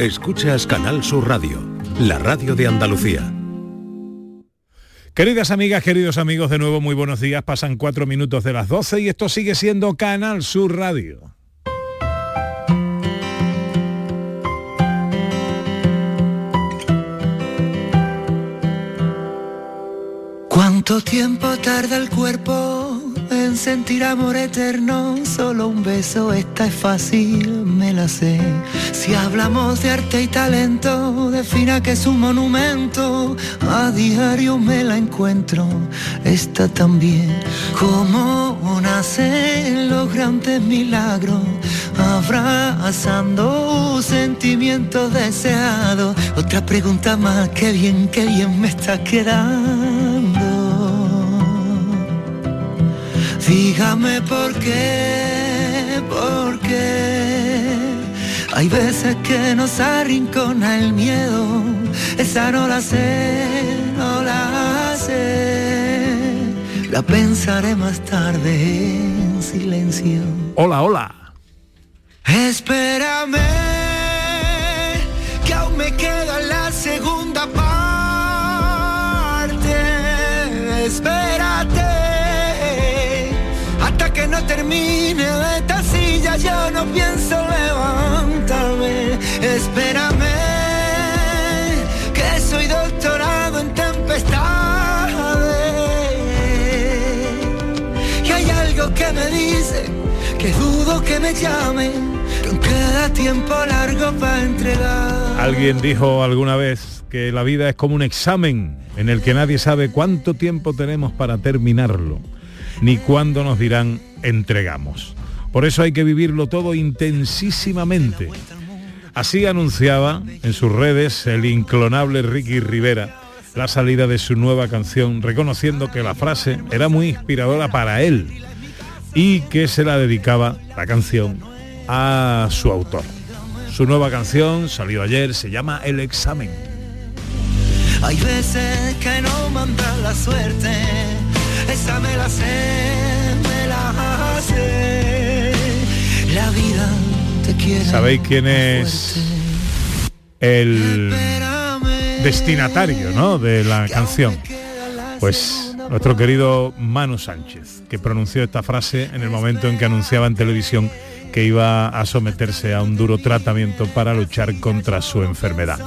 Escuchas Canal Sur Radio, la radio de Andalucía. Queridas amigas, queridos amigos, de nuevo muy buenos días. Pasan cuatro minutos de las 12 y esto sigue siendo Canal Sur Radio. ¿Cuánto tiempo tarda el cuerpo en sentir amor eterno? Solo un beso, esta es fácil, me la sé. Si hablamos de arte y talento, defina que es un monumento. A diario me la encuentro, esta también. Como nacen los grandes milagros, abrazando sentimientos deseados. Otra pregunta más, qué bien, qué bien me está quedando. Dígame por qué, por qué. Hay veces que nos arrincona el miedo. Esa no la sé, no la sé. La pensaré más tarde en silencio. Hola, hola. Espérame, que aún me queda la yo no pienso levantarme. Espérame, que soy doctorado en tempestades. Y hay algo que me dice que dudo que me llamen, queda tiempo largo para entregar. Alguien dijo alguna vez que la vida es como un examen en el que nadie sabe cuánto tiempo tenemos para terminarlo, ni cuándo nos dirán entregamos. Por eso hay que vivirlo todo intensísimamente. Así anunciaba en sus redes el inclonable Ricky Rivera la salida de su nueva canción, reconociendo que la frase era muy inspiradora para él y que se la dedicaba la canción a su autor. Su nueva canción salió ayer, se llama El examen. Hay veces que no manda la suerte, esa me la sé, me la sé. ¿Sabéis quién es el destinatario ¿no? de la canción? Pues nuestro querido Manu Sánchez, que pronunció esta frase en el momento en que anunciaba en televisión que iba a someterse a un duro tratamiento para luchar contra su enfermedad.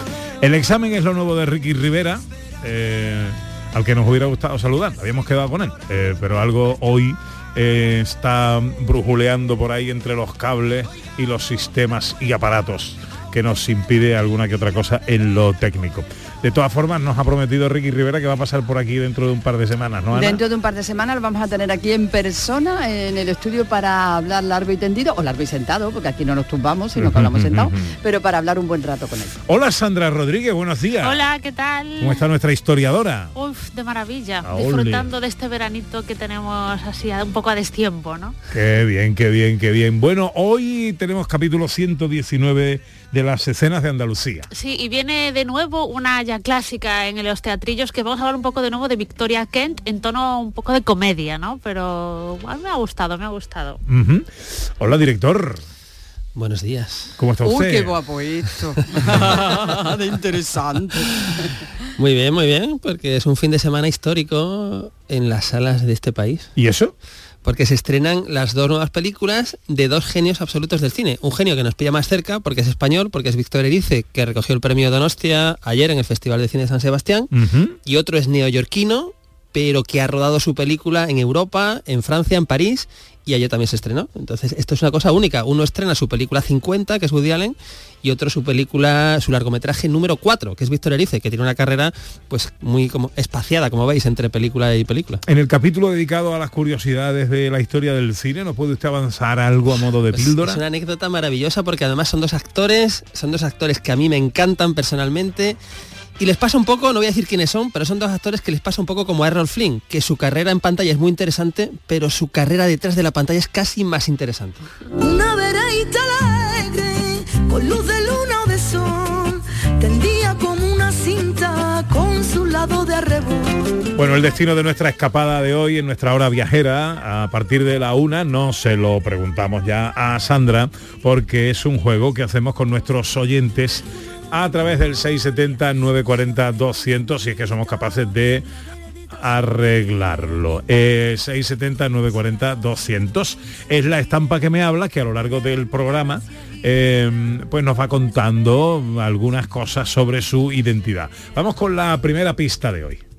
El examen es lo nuevo de Ricky Rivera, eh, al que nos hubiera gustado saludar, habíamos quedado con él, eh, pero algo hoy está brujuleando por ahí entre los cables y los sistemas y aparatos que nos impide alguna que otra cosa en lo técnico. De todas formas, nos ha prometido Ricky Rivera que va a pasar por aquí dentro de un par de semanas, ¿no? Ana? Dentro de un par de semanas lo vamos a tener aquí en persona, en el estudio, para hablar largo y tendido, o largo y sentado, porque aquí no nos tumbamos, sino que hablamos sentados, pero para hablar un buen rato con él. Hola Sandra Rodríguez, buenos días. Hola, ¿qué tal? ¿Cómo está nuestra historiadora? Uf, de maravilla. Ah. Disfrutando de este veranito que tenemos así a- un poco a destiempo, ¿no? Qué bien, qué bien, qué bien. Bueno, hoy tenemos capítulo 119 de las escenas de Andalucía. Sí, y viene de nuevo una ya clásica en los teatrillos que vamos a hablar un poco de nuevo de Victoria Kent en tono un poco de comedia, ¿no? Pero a mí me ha gustado, me ha gustado. Hola, director. Buenos días. ¿Cómo está usted? Uy, qué guapo esto. de interesante. Muy bien, muy bien, porque es un fin de semana histórico en las salas de este país. ¿Y eso? Porque se estrenan las dos nuevas películas de dos genios absolutos del cine. Un genio que nos pilla más cerca porque es español, porque es Víctor Erice, que recogió el premio Donostia ayer en el Festival de Cine de San Sebastián. Y otro es neoyorquino, pero que ha rodado su película en Europa, en Francia, en París, y ayer también se estrenó. Entonces, esto es una cosa única. Uno estrena su película 50, que es Woody Allen, y otro su película, su largometraje número 4, que es Víctor Erice, que tiene una carrera pues muy como espaciada, como veis, entre película y película. En el capítulo dedicado a las curiosidades de la historia del cine, ¿nos puede usted avanzar algo a modo de Pues píldora? es una anécdota maravillosa porque además son dos actores, son dos actores que a mí me encantan personalmente. Y les pasa un poco, no voy a decir quiénes son, pero son dos actores que les pasa un poco como a Errol Flynn, que su carrera en pantalla es muy interesante, pero su carrera detrás de la pantalla es casi más interesante. Una alegre, con luz de luna o de sol, tendía como una cinta con su lado de arrebo. Bueno, el destino de nuestra escapada de hoy en nuestra hora viajera a partir de la una no se lo preguntamos ya a Sandra porque es un juego que hacemos con nuestros oyentes a través del 670 940 200 si es que somos capaces de arreglarlo. Eh, 670 940 200 es la estampa que me habla que a lo largo del programa eh, pues nos va contando algunas cosas sobre su identidad. Vamos con la primera pista de hoy.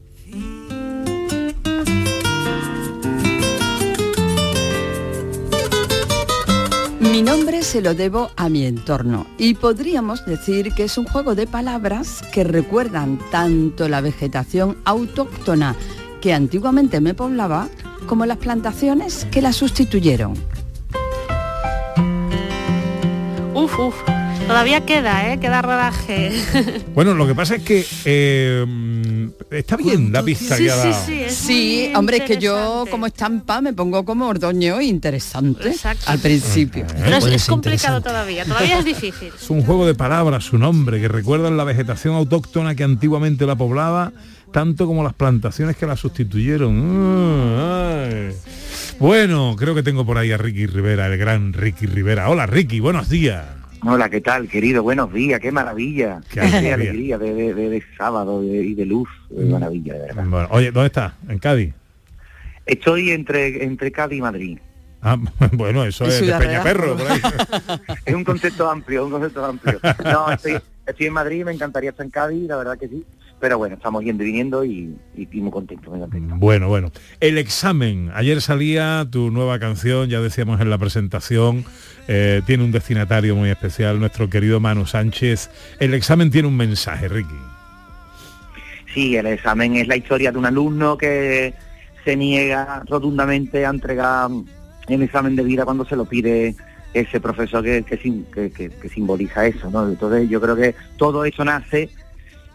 Mi nombre se lo debo a mi entorno y podríamos decir que es un juego de palabras que recuerdan tanto la vegetación autóctona que antiguamente me poblaba como las plantaciones que la sustituyeron. Uf, uf. Todavía queda, ¿eh? Queda rodaje. Bueno, lo que pasa es que eh, está bien la pista Sí, que ha sí, dado. sí, es Sí, hombre, es que yo como estampa me pongo como ordoño interesante Exacto. al principio. Pero es, complicado todavía, todavía es difícil. Es un juego de palabras, su nombre, que recuerdan la vegetación autóctona que antiguamente la poblaba, tanto como las plantaciones que la sustituyeron. Mm, ay. Bueno, creo que tengo por ahí a Ricky Rivera, el gran Ricky Rivera. Hola Ricky, buenos días. Hola, ¿qué tal, querido? Buenos días, qué maravilla. Qué alegría. alegría de, de- de- de sábado y de luz. de maravilla, de verdad. Bueno, oye, ¿dónde estás? ¿En Cádiz? Estoy entre, entre Cádiz y Madrid. Ah, bueno, eso En es de. Peñaperro, por ahí. Es un concepto amplio, un concepto amplio. No, estoy, estoy en Madrid, me encantaría estar en Cádiz, la verdad que sí. Pero bueno, estamos yendo y viniendo y, y, y muy contentos, muy contentos. Bueno, bueno. El examen. Ayer salía tu nueva canción, ya decíamos en la presentación. eh, tiene un destinatario muy especial, nuestro querido Manu Sánchez. El examen tiene un mensaje, Ricky. Sí, el examen es la historia de un alumno que se niega rotundamente a entregar el examen de vida cuando se lo pide ese profesor que- que- que simboliza eso, ¿no? Entonces yo creo que todo eso nace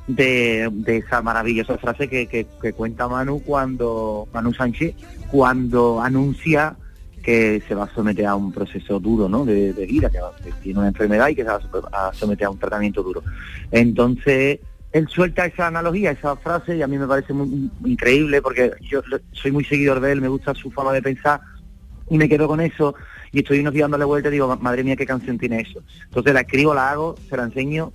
de, esa maravillosa frase que, que- cuenta Manu cuando, Manu Sánchez, cuando anuncia que se va a someter a un proceso duro, ¿no? De, vida, que, tiene una enfermedad y que se va a so- a someter a un tratamiento duro. Entonces, él suelta esa analogía, esa frase, y a mí me parece muy, increíble porque yo soy muy seguidor de él, me gusta su forma de pensar y me quedo con eso y estoy unos días dándole vuelta y digo, "Ma- madre mía, qué canción tiene eso. Entonces la escribo, la hago, se la enseño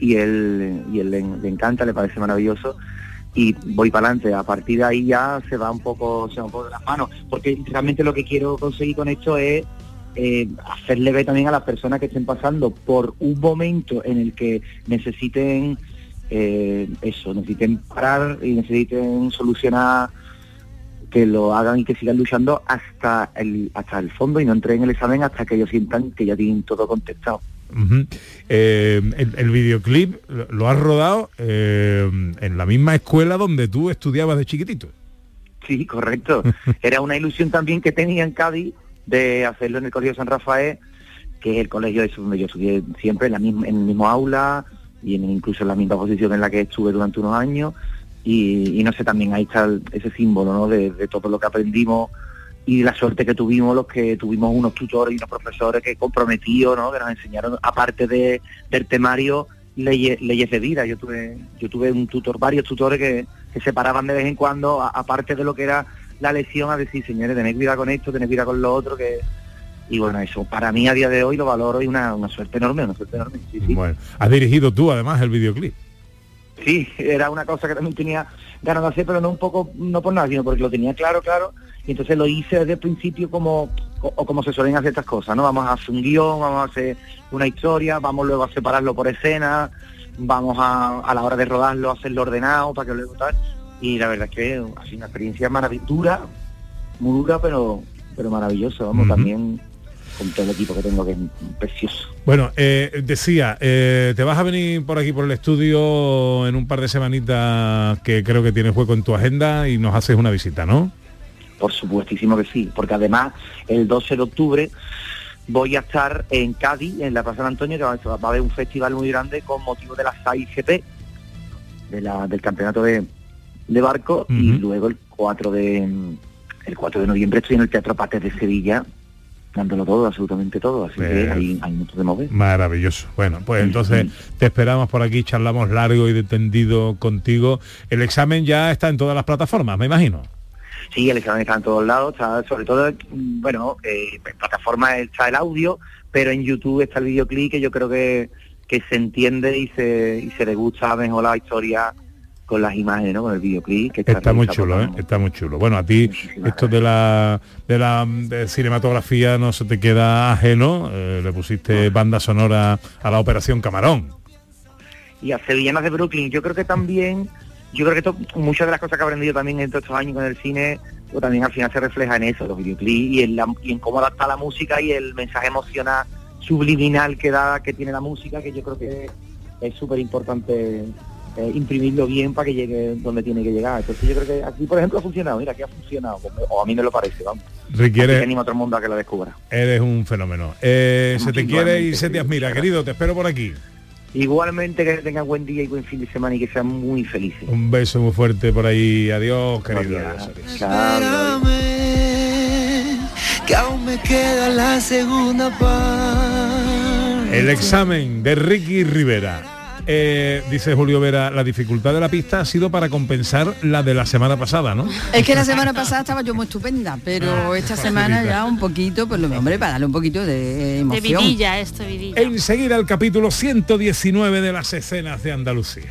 y él, y él le, encanta, le parece maravilloso y voy para adelante. A partir de ahí ya se va un poco, se va un poco de las manos, porque realmente lo que quiero conseguir con esto es eh, hacerle ver también a las personas que estén pasando por un momento en el que necesiten eh, eso, necesiten parar y necesiten solucionar que lo hagan y que sigan luchando hasta el hasta el fondo y no entren en el examen hasta que ellos sientan que ya tienen todo contestado. Eh, el, el videoclip lo- lo has rodado eh, en la misma escuela donde tú estudiabas de chiquitito. Sí, correcto. Era una ilusión también que tenía en Cádiz de hacerlo en el Colegio San Rafael, que es el colegio ese donde yo estudié siempre, en, la misma, en el mismo aula y en, incluso en la misma posición en la que estuve durante unos años. Y, y no sé, también ahí está el- ese símbolo ¿no? de, de todo lo que aprendimos y la suerte que tuvimos los que tuvimos unos tutores y unos profesores que comprometidos, ¿no? que nos enseñaron, aparte de, del temario, leyes, leyes de vida. Yo tuve, yo tuve un tutor, varios tutores que, que se paraban de vez en cuando, aparte de lo que era la lección, a decir, señores, tened cuidado con esto, tened cuidado con lo otro, que y bueno, eso para mí a día de hoy lo valoro y una, una suerte enorme, una suerte enorme. Bueno, has dirigido tú además el videoclip. Sí, era una cosa que también tenía ganas de hacer, pero no un poco, no por nada, sino porque lo tenía claro, claro, y entonces lo hice desde el principio como, o, o como se suelen hacer estas cosas, ¿no? Vamos a hacer un guion, vamos a hacer una historia, vamos luego a separarlo por escena, vamos a, a la hora de rodarlo, a hacerlo ordenado para que luego tal, y la verdad es que ha sido una experiencia maravillosa, dura, muy dura, pero, pero maravillosa, vamos, también con todo el equipo que tengo que es precioso. Bueno, eh, decía, eh, te vas a venir por aquí por el estudio en un par de semanitas que creo que tienes hueco en tu agenda y nos haces una visita, ¿no? Por supuestísimo que sí, porque además el 12 de octubre voy a estar en Cádiz, en la Plaza de Antonio, que va a haber un festival muy grande con motivo de la SAI-GP, de la, del campeonato de, de barco, y luego el 4 de el 4 de noviembre estoy en el Teatro Pates de Sevilla, dándolo todo, absolutamente todo, así que hay, hay mucho de mover. Maravilloso. Bueno, pues entonces te esperamos por aquí, charlamos largo y tendido contigo. El examen ya está en todas las plataformas, me imagino. Sí, el examen está en todos lados, está sobre todo, bueno, eh, en plataformas está el audio, pero en YouTube está el videoclip que yo creo que, que se entiende y se, y se le gusta mejor la historia con las imágenes, ¿no? Con el videoclip. Que está, muy chulo, ¿eh? Está muy chulo. Bueno, a ti esto de la de la cinematografía no se te queda ajeno. Eh, le pusiste banda sonora a la Operación Camarón. Y a Sevillanas de Brooklyn. Yo creo que también, yo creo que muchas de las cosas que he aprendido también en todos estos años con el cine, pues también al final se refleja en eso, los videoclips y en, la, y en cómo adapta la música y el mensaje emocional subliminal que da, que tiene la música, que yo creo que es súper importante eh, imprimirlo bien para que llegue donde tiene que llegar. Entonces yo creo que aquí, por ejemplo, ha funcionado. Mira, aquí ha funcionado, o a mí me lo parece, vamos. Requiere... anima a otro mundo a que lo descubra. Eres un fenómeno. Eh, se te quiere y se te admira, querido. Te espero por aquí. Igualmente que tengan buen día y buen fin de semana y que sean muy felices. Un beso muy fuerte por ahí. Adiós, querido. que aún me queda la segunda parte. El examen de Ricky Rivera. Eh, dice Julio Vera, la dificultad de la pista ha sido para compensar la de la semana pasada, ¿no? Es que la semana pasada estaba yo muy estupenda, pero ah, esta semana ya un poquito, pues lo hombre, para darle un poquito de emoción. De vidilla, esto, vidilla. Enseguida el capítulo 119 de las escenas de Andalucía.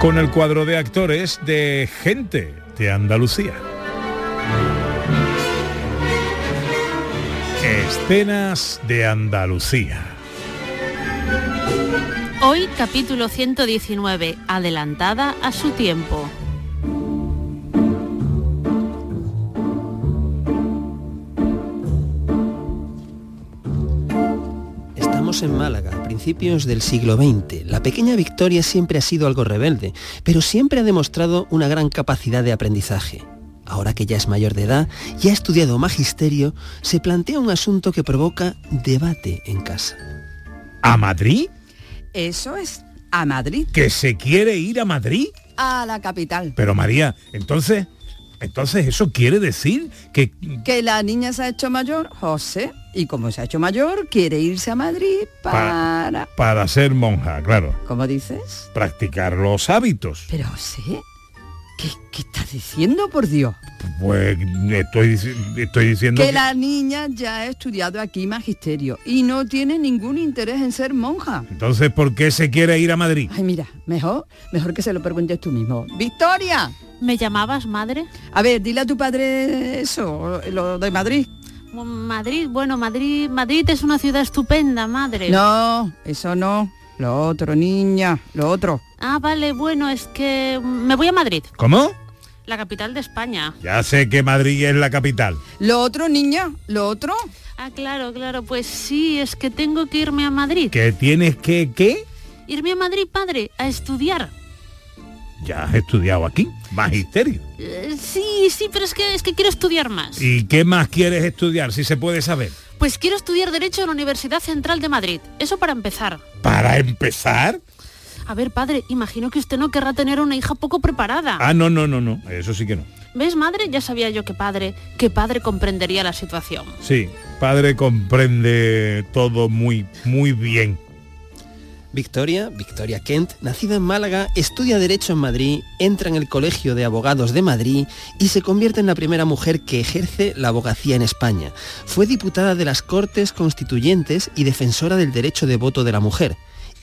Con el cuadro de actores de Gente de Andalucía. Escenas de Andalucía. Hoy capítulo 119, adelantada a su tiempo. En Málaga, a principios del siglo XX. La pequeña Victoria siempre ha sido algo rebelde, pero siempre ha demostrado una gran capacidad de aprendizaje. Ahora que ya es mayor de edad y ha estudiado magisterio, se plantea un asunto que provoca debate en casa. ¿A Madrid? Eso es, a Madrid. ¿Que se quiere ir a Madrid? A la capital. Pero María, entonces, entonces eso quiere decir que... Que la niña se ha hecho mayor, José, y como se ha hecho mayor, quiere irse a Madrid para... Para, ser monja, claro. ¿Cómo dices? Practicar los hábitos. Pero José, ¿qué, qué estás diciendo, por Dios? Pues estoy, estoy diciendo Que que- la niña ya ha estudiado aquí magisterio y no tiene ningún interés en ser monja. Entonces, ¿por qué se quiere ir a Madrid? Ay, mira, mejor, mejor que se lo preguntes tú mismo. Victoria, ¿Me llamabas madre? a ver, dile a tu padre eso, lo de Madrid. Madrid, bueno, Madrid, Madrid es una ciudad estupenda, madre. No, eso no. Lo otro, niña, lo otro. Ah, vale, bueno, es que me voy a Madrid, ¿Cómo? la capital de España. Ya sé que Madrid es la capital. Lo otro, niña, lo otro. Ah, claro, claro, pues sí, es que tengo que irme a Madrid. ¿Que tienes que qué? Irme a Madrid, padre, a estudiar. Ya has estudiado aquí, magisterio. Eh, sí, sí, pero es que es que quiero estudiar más. ¿Y qué más quieres estudiar, si se puede saber? Pues quiero estudiar Derecho en la Universidad Central de Madrid. Eso para empezar. ¿Para empezar? A ver, padre, imagino que usted no querrá tener una hija poco preparada. Ah, no, no, no, no. Eso sí que no. ¿Ves, madre? Ya sabía yo que padre, que padre comprendería la situación. Sí, padre comprende todo muy, muy bien. Victoria, Victoria Kent, nacida en Málaga, estudia Derecho en Madrid, entra en el Colegio de Abogados de Madrid y se convierte en la primera mujer que ejerce la abogacía en España. Fue diputada de las Cortes Constituyentes y defensora del derecho de voto de la mujer.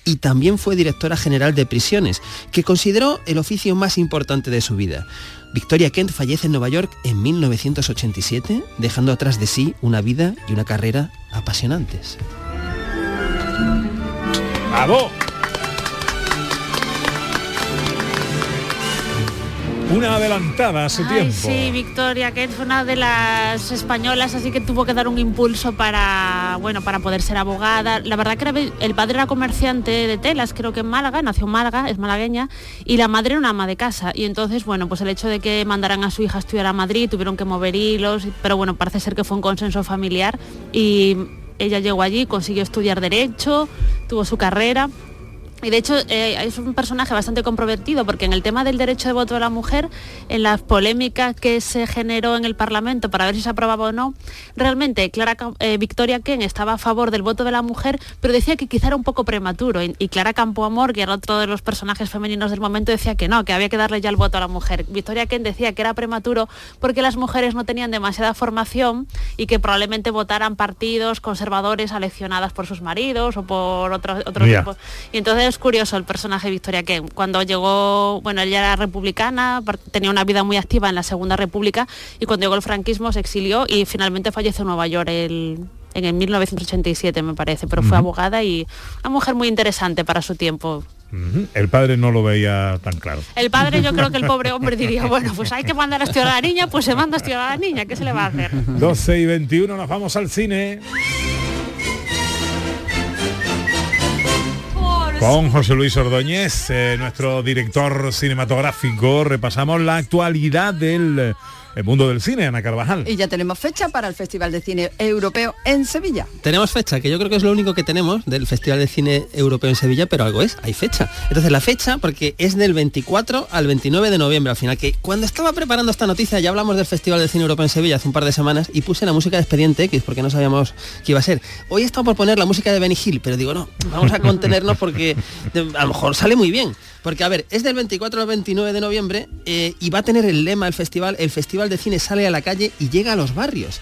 Y también fue directora general de prisiones, que consideró el oficio más importante de su vida. Victoria Kent fallece en Nueva York en 1987, dejando atrás de sí una vida y una carrera apasionantes. ¡Bravo! Una adelantada a su Ay, tiempo. sí, Victoria, que fue una de las españolas, así que tuvo que dar un impulso para, bueno, para poder ser abogada. La verdad que era- el padre era comerciante de telas, creo que en Málaga, nació en Málaga, es malagueña, y la madre era una ama de casa. Y entonces, bueno, pues el hecho de que mandaran a su hija a estudiar a Madrid, tuvieron que mover hilos, pero bueno, parece ser que fue un consenso familiar y ella llegó allí, consiguió estudiar Derecho, tuvo su carrera. Y de hecho eh, es un personaje bastante comprometido porque en el tema del derecho de voto de la mujer, en las polémicas que se generó en el Parlamento para ver si se aprobaba o no, realmente Clara eh, Victoria Ken estaba a favor del voto de la mujer, pero decía que quizá era un poco prematuro. Y, y Clara Campoamor, que era otro de los personajes femeninos del momento, decía que no, que había que darle ya el voto a la mujer. Victoria Ken decía que era prematuro porque las mujeres no tenían demasiada formación y que probablemente votaran partidos conservadores aleccionadas por sus maridos o por Ya. grupos. Y entonces es curioso el personaje de Victoria Ken. Cuando llegó, bueno, ella era republicana, tenía una vida muy activa en la Segunda República y cuando llegó el franquismo se exilió y finalmente falleció en Nueva York el- en el 1987 me parece, pero fue abogada y una mujer muy interesante para su tiempo. El padre no lo veía tan claro. El padre yo creo que el pobre hombre diría, bueno, pues hay que mandar a estudiar a la niña, pues se manda a estudiar a la niña, ¿qué se le va a hacer? 12 y 21 nos vamos al cine. Con José Luis Ordóñez, eh, nuestro director cinematográfico, repasamos la actualidad del el mundo del cine, Ana Carvajal. Y ya tenemos fecha para el Festival de Cine Europeo en Sevilla. Tenemos fecha, que yo creo que es lo único que tenemos del Festival de Cine Europeo en Sevilla, pero algo es, hay fecha. Entonces la fecha, porque es del 24 al 29 de noviembre al final, que cuando estaba preparando esta noticia ya hablamos del Festival de Cine Europeo en Sevilla hace un par de semanas y puse la música de Expediente X porque no sabíamos qué iba a ser. Hoy he estado por poner la música de Benny Hill, pero digo, no, vamos a contenernos porque a lo mejor sale muy bien. Porque, a ver, es del 24 al 29 de noviembre eh, y va a tener el lema el festival, el Festival de Cine sale a la calle y llega a los barrios.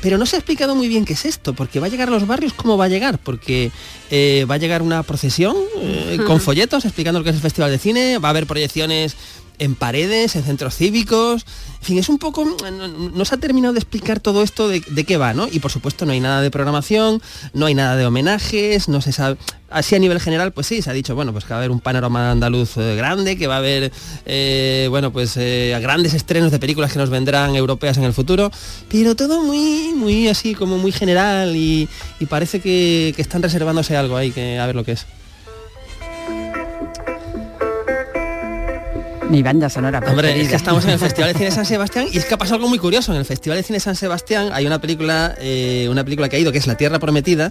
Pero no se ha explicado muy bien qué es esto, porque va a llegar a los barrios, ¿cómo va a llegar? Porque eh, va a llegar una procesión eh, con folletos explicando lo que es el Festival de Cine, va a haber proyecciones en paredes, en centros cívicos, en fin, es un poco, no, se ha terminado de explicar todo esto de, qué va, ¿no? Y por supuesto no hay nada de programación, no hay nada de homenajes, no se sabe, así a nivel general, pues sí, se ha dicho, bueno, pues que va a haber un panorama andaluz eh, grande, que va a haber, eh, bueno, pues eh, grandes estrenos de películas que nos vendrán europeas en el futuro, pero todo muy, muy así, como muy general y, parece que, que están reservándose algo ahí, que a ver lo que es. Mi banda sonora Hombre, es que estamos en el Festival de Cine San Sebastián y es que ha pasado algo muy curioso. En el Festival de Cine San Sebastián hay una película, eh, una película que ha ido, que es La Tierra Prometida,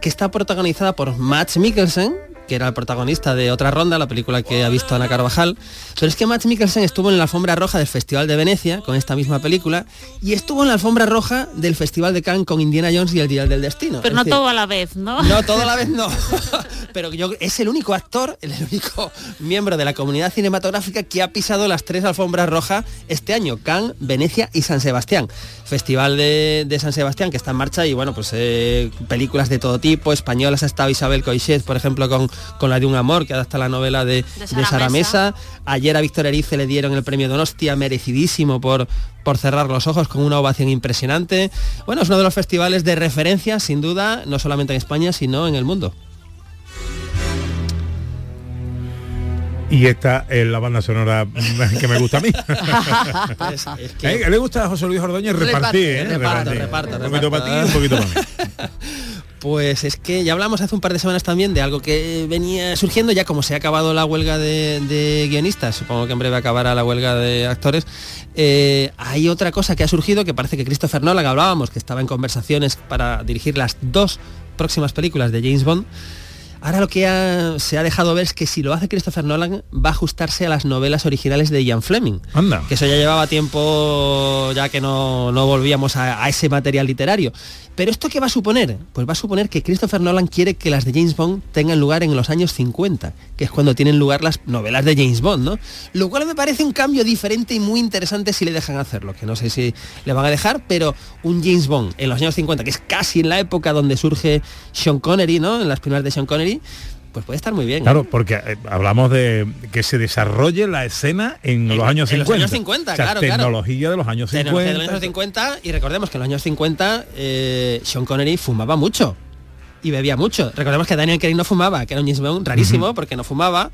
que está protagonizada por Max Mikkelsen, que era el protagonista de Otra Ronda, la película que ha visto Ana Carvajal. Pero es que Matt Mikkelsen estuvo en la alfombra roja del Festival de Venecia con esta misma película y estuvo en la alfombra roja del Festival de Cannes con Indiana Jones y el Día del Destino. Pero Es no decir, todo a la vez, ¿no? no, todo a la vez no. Pero yo, es el único actor, el único miembro de la comunidad cinematográfica que ha pisado las tres alfombras rojas este año, Cannes, Venecia y San Sebastián. Festival de, de San Sebastián que está en marcha y bueno, pues eh, películas de todo tipo, españolas ha estado Isabel Coixet, por ejemplo, con, con la de un amor, que adapta la novela de, de Sara Sara Mesa. Mesa. Ayer a Víctor Erice le dieron el premio Donostia, merecidísimo por, por cerrar los ojos con una ovación impresionante. Bueno, es uno de los festivales de referencia, sin duda, no solamente en España, sino en el mundo. Y esta es la banda sonora que me gusta a mí. Es que- ¿Eh? ¿Le gusta a José Luis Ordóñez repartir? ¿eh? reparto, Repartir. reparto, Un poquito para ti, un poquito para mí. Pues es que ya hablamos hace un par de semanas también de algo que venía surgiendo, ya como se ha acabado la huelga de, de guionistas, supongo que en breve acabará la huelga de actores, eh, hay otra cosa que ha surgido que parece que Christopher Nolan, hablábamos, que estaba en conversaciones para dirigir las dos próximas películas de James Bond, Ahora lo que ha- se ha dejado ver es que si lo hace Christopher Nolan va a ajustarse a las novelas originales de Ian Fleming. Anda. Que eso ya llevaba tiempo ya que no, no volvíamos a, a ese material literario. Pero ¿esto qué va a suponer? Pues va a suponer que Christopher Nolan quiere que las de James Bond tengan lugar en los años 50, que es cuando tienen lugar las novelas de James Bond, ¿no? Lo cual me parece un cambio diferente y muy interesante si le dejan hacerlo, que no sé si le van a dejar, pero un James Bond en los años 50, que es casi en la época donde surge Sean Connery, ¿no? En las primeras de Sean Connery, pues puede estar muy bien. ¿eh? Claro, porque eh, hablamos de que se desarrolle la escena en, los años en 50. los años 50, O sea, claro, claro. tecnología de los años 50. Tecnología de los años 50 y recordemos que en los años 50 eh, Sean Connery fumaba mucho y bebía mucho. Recordemos que Daniel Craig no fumaba, que era un James Bond rarísimo porque no fumaba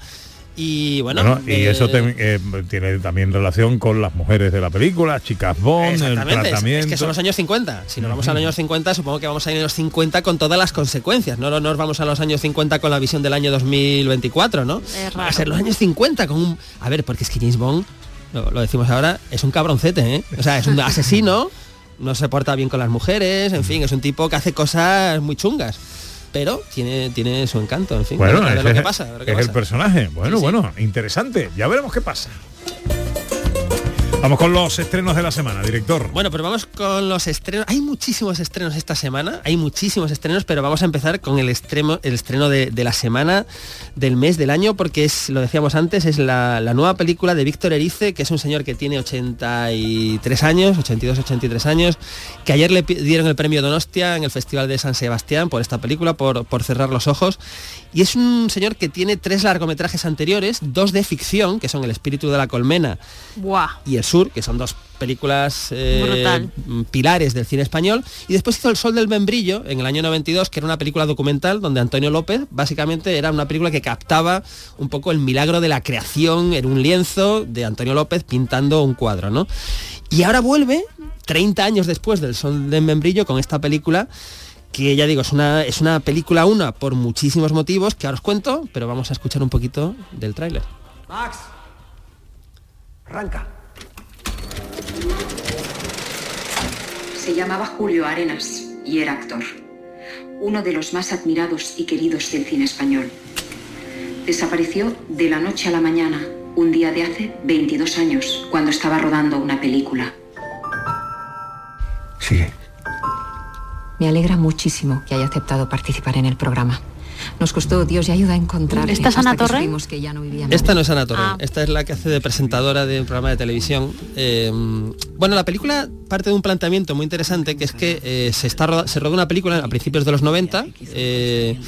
y bueno, Bueno, y eh, eso te- eh, tiene también relación con las mujeres de la película, chicas Bond, el tratamiento. es que son los años 50. Si nos vamos a los años 50, supongo que vamos a ir en los 50 con todas las consecuencias. No no nos vamos a los años 50 con la visión del año 2024, ¿no? Es Va a ser los años 50 con un... A ver, porque es que James Bond, lo, lo decimos ahora, es un cabroncete, ¿eh? O sea, es un asesino, no se porta bien con las mujeres, en fin, es un tipo que hace cosas muy chungas. Pero tiene, tiene su encanto, en fin. Bueno, a ver ese lo que es- pasa. a ver qué es el personaje. Bueno, sí. bueno, interesante. Ya veremos qué pasa. Vamos con los estrenos de la semana, director. Bueno, pero vamos con los estrenos. Hay muchísimos estrenos esta semana, hay muchísimos estrenos, pero vamos a empezar con el, extremo, el estreno de, de la semana, del mes, del año, porque es, lo decíamos antes, es la, la nueva película de Víctor Erice, que es un señor que tiene 83 años, 82, 83 años, que ayer le dieron el premio Donostia en el Festival de San Sebastián por esta película, por, por cerrar los ojos. Y es un señor que tiene tres largometrajes anteriores, dos de ficción, que son El espíritu de la colmena Buah. y El Sur, que son dos películas eh, mm, pilares del cine español. Y después hizo El Sol del Membrillo en el año 92, que era una película documental donde Antonio López básicamente era una película que captaba un poco el milagro de la creación en un lienzo de Antonio López pintando un cuadro, ¿no? Y ahora vuelve, 30 años después del Sol del Membrillo, con esta película que ya digo, es una, es una película una por muchísimos motivos que ahora os cuento, pero vamos a escuchar un poquito del tráiler. Max, arranca. Se llamaba Julio Arenas y era actor. Uno de los más admirados y queridos del cine español. Desapareció de la noche a la mañana, un día de hace 22 años, cuando estaba rodando una película. Sigue. Me alegra muchísimo que haya aceptado participar en el programa. Nos costó Dios y ayuda a encontrarle. ¿Esta es Ana Torre? que ya no Esta no es Ana Torre, Ah. esta es la que hace de presentadora de un programa de televisión. Eh, bueno, la película parte de un planteamiento muy interesante, que es que eh, se, está roda- se rodó una película a principios de los 90 eh,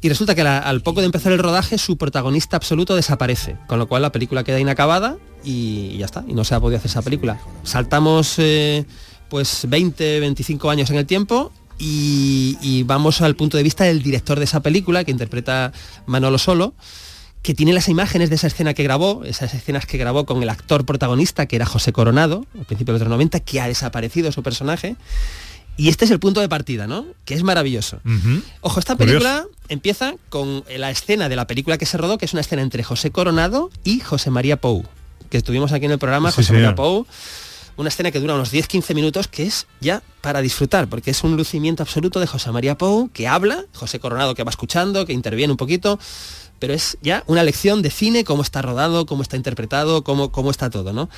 y resulta que la- al poco de empezar el rodaje su protagonista absoluto desaparece, con lo cual la película queda inacabada y, y ya está, y no se ha podido hacer esa película. Saltamos eh, pues 20, 25 años en el tiempo y, y vamos al punto de vista del director de esa película, que interpreta Manolo Solo, que tiene las imágenes de esa escena que grabó, esas escenas que grabó con el actor protagonista, que era José Coronado, al principio de los 90, que ha desaparecido su personaje. Y este es el punto de partida, ¿no? Que es maravilloso. Ojo, esta Curioso. película empieza con la escena de la película que se rodó, que es una escena entre José Coronado y José María Pou, que estuvimos aquí en el programa, Sí, José María. Pou. Una escena que dura unos 10-15 minutos que es ya para disfrutar, porque es un lucimiento absoluto de José María Pou, que habla, José Coronado que va escuchando, que interviene un poquito, pero es ya una lección de cine, cómo está rodado, cómo está interpretado, cómo, cómo está todo, ¿no?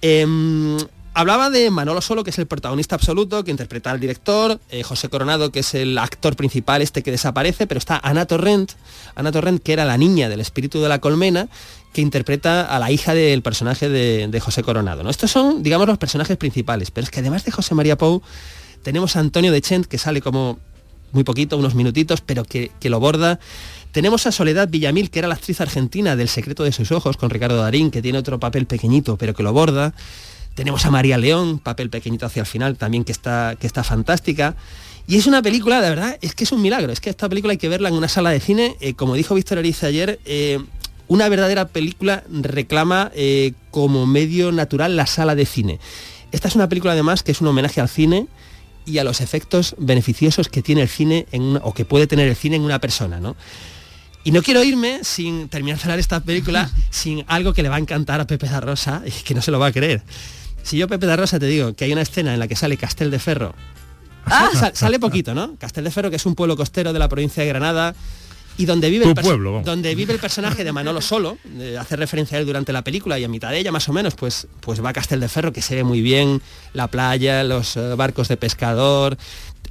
Em, Hablaba de Manolo Solo, que es el protagonista absoluto, que interpreta al director, eh, José Coronado, que es el actor principal, este que desaparece, pero está Ana Torrent, Ana Torrent, que era la niña del espíritu de la colmena, que interpreta a la hija del personaje de, José Coronado. ¿no? Estos son, digamos, los personajes principales, pero es que además de José María Pou, tenemos a Antonio de Chent, que sale como muy poquito, unos minutitos, pero que, que lo borda. Tenemos a Soledad Villamil, que era la actriz argentina del Secreto de sus ojos, con Ricardo Darín, que tiene otro papel pequeñito, pero que lo borda. Tenemos a María León, papel pequeñito hacia el final, también que está, que está fantástica. Y es una película, de verdad, es que es un milagro. Es que esta película hay que verla en una sala de cine. Eh, como dijo Víctor Ariza ayer, eh, una verdadera película reclama eh, como medio natural la sala de cine. Esta es una película además que es un homenaje al cine y a los efectos beneficiosos que tiene el cine en o que puede tener el cine en una persona, ¿no? Y no quiero irme sin terminar de hablar esta película sin algo que le va a encantar a Pepe Rosa y que no se lo va a creer. Si yo, Pepe da Rosa, te digo que hay una escena en la que sale Castel de Ferro. Ah. sale poquito, ¿no? Castel de Ferro, que es un pueblo costero de la provincia de Granada, y donde vive, el pueblo, donde vive el personaje de Manolo Solo, hace referencia a él durante la película y a mitad de ella más o menos, pues, pues va a Castel de Ferro, que se ve muy bien, la playa, los eh, barcos de pescador,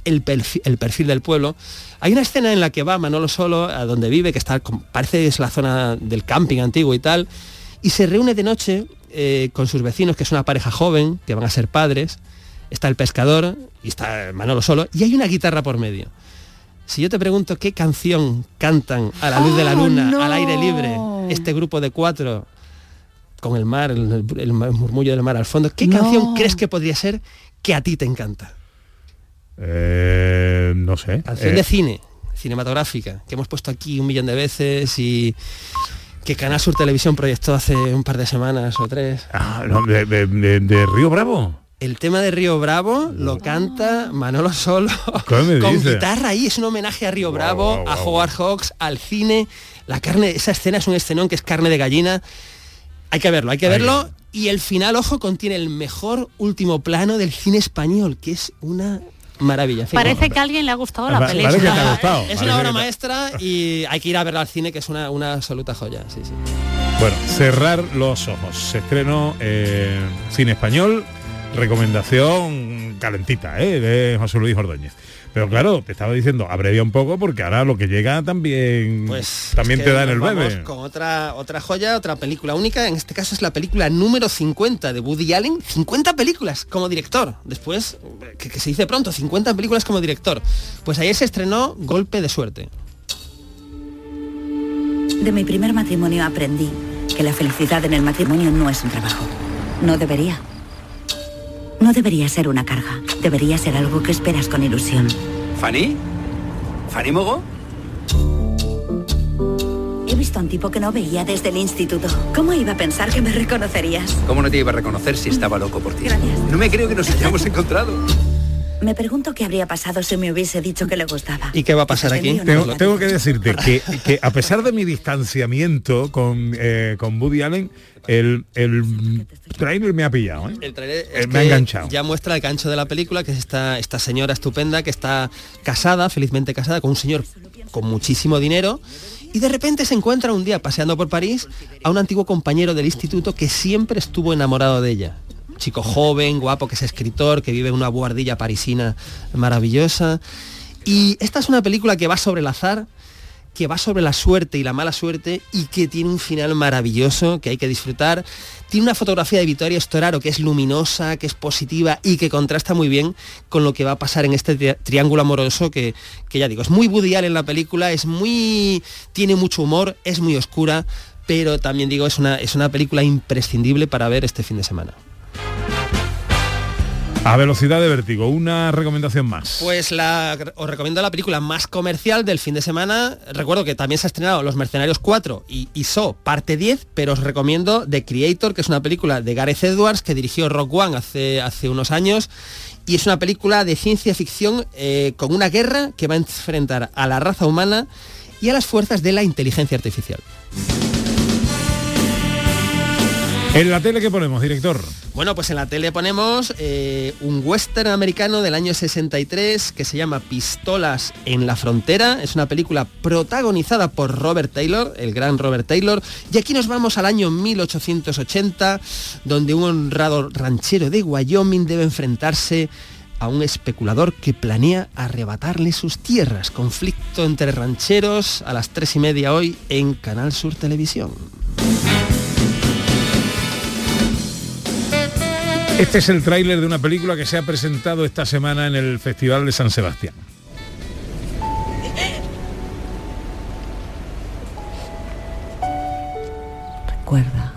el perfil, el perfil, del pueblo. Hay una escena en la que va Manolo Solo, a donde vive, que está, parece es la zona del camping antiguo y tal, y se reúne de noche eh, con sus vecinos, que es una pareja joven, que van a ser padres, está el pescador y está Manolo solo, y hay una guitarra por medio. Si yo te pregunto qué canción cantan a la luz de la oh, luna, al aire libre, este grupo de cuatro, con el mar, el, murmullo del mar al fondo, ¿qué canción crees que podría ser que a ti te encanta? Eh, no sé. Canción de eh. cine, cinematográfica, que hemos puesto aquí un millón de veces y que Canal Sur Televisión proyectó hace un par de semanas o tres. Ah, de, Río Bravo. El tema de Río Bravo lo canta Manolo Solo con guitarra ahí, es un homenaje a Río Bravo, a Howard Hawks, al cine. La carne, esa escena es un escenón que es carne de gallina. Hay que verlo, hay que verlo. Y el final, ojo, contiene el mejor último plano del cine español, que es una maravilla. Parece que a alguien le ha gustado la película. Es una obra maestra y hay que ir a verla al cine, que es una, absoluta joya. Sí, sí. Bueno, cerrar los ojos. Se estrenó eh, cine español, recomendación calentita ¿eh? de José Luis Ordóñez. Pero claro, te estaba diciendo, abrevia un poco porque ahora lo que llega también pues también te da en el bebé. Con otra otra joya, otra película única, en este caso es la película número 50 de Woody Allen, 50 películas como director. Después que, se dice pronto, 50 películas como director. Pues ayer se estrenó Golpe de suerte. De mi primer matrimonio aprendí que la felicidad en el matrimonio no es un trabajo. No debería. No debería ser una carga. Debería ser algo que esperas con ilusión. ¿Fanny? ¿Fanny Mogo? He visto a un tipo que no veía desde el instituto. ¿Cómo iba a pensar que me reconocerías? ¿Cómo no te iba a reconocer si estaba loco por ti? Gracias. No me creo que nos hayamos encontrado. Me pregunto qué habría pasado si me hubiese dicho que le gustaba. ¿Y qué va a pasar aquí? Tengo, que decirte que, a pesar de mi distanciamiento con, eh, con Woody Allen, el, el trailer me ha pillado, ¿eh? El trailer eh, me ha enganchado. Ya muestra el gancho de la película, que es esta, esta señora estupenda que está casada, felizmente casada, con un señor con muchísimo dinero y de repente se encuentra un día paseando por París a un antiguo compañero del instituto que siempre estuvo enamorado de ella chico joven, guapo, que es escritor, que vive en una buhardilla parisina maravillosa. Y esta es una película que va sobre el azar, que va sobre la suerte y la mala suerte y que tiene un final maravilloso que hay que disfrutar. Tiene una fotografía de Vittorio Storaro que es luminosa, que es positiva y que contrasta muy bien con lo que va a pasar en este triángulo amoroso que, que ya digo, es muy budial en la película, es muy. tiene mucho humor, es muy oscura, pero también digo, es una, es una película imprescindible para ver este fin de semana. A velocidad de vértigo, una recomendación más. Pues la, os recomiendo la película más comercial del fin de semana. Recuerdo que también se ha estrenado Los Mercenarios 4 y ISO parte 10, pero os recomiendo The Creator, que es una película de Gareth Edwards que dirigió Rock One hace, hace unos años. Y es una película de ciencia ficción eh, con una guerra que va a enfrentar a la raza humana y a las fuerzas de la inteligencia artificial. ¿En la tele qué ponemos, director? Bueno, pues en la tele ponemos eh, un western americano del año 63 que se llama Pistolas en la Frontera. Es una película protagonizada por Robert Taylor, el gran Robert Taylor. Y aquí nos vamos al año 1880, donde un honrado ranchero de Wyoming debe enfrentarse a un especulador que planea arrebatarle sus tierras. Conflicto entre rancheros a las tres y media hoy en Canal Sur Televisión. Este es el tráiler de una película que se ha presentado esta semana en el Festival de San Sebastián. Recuerda.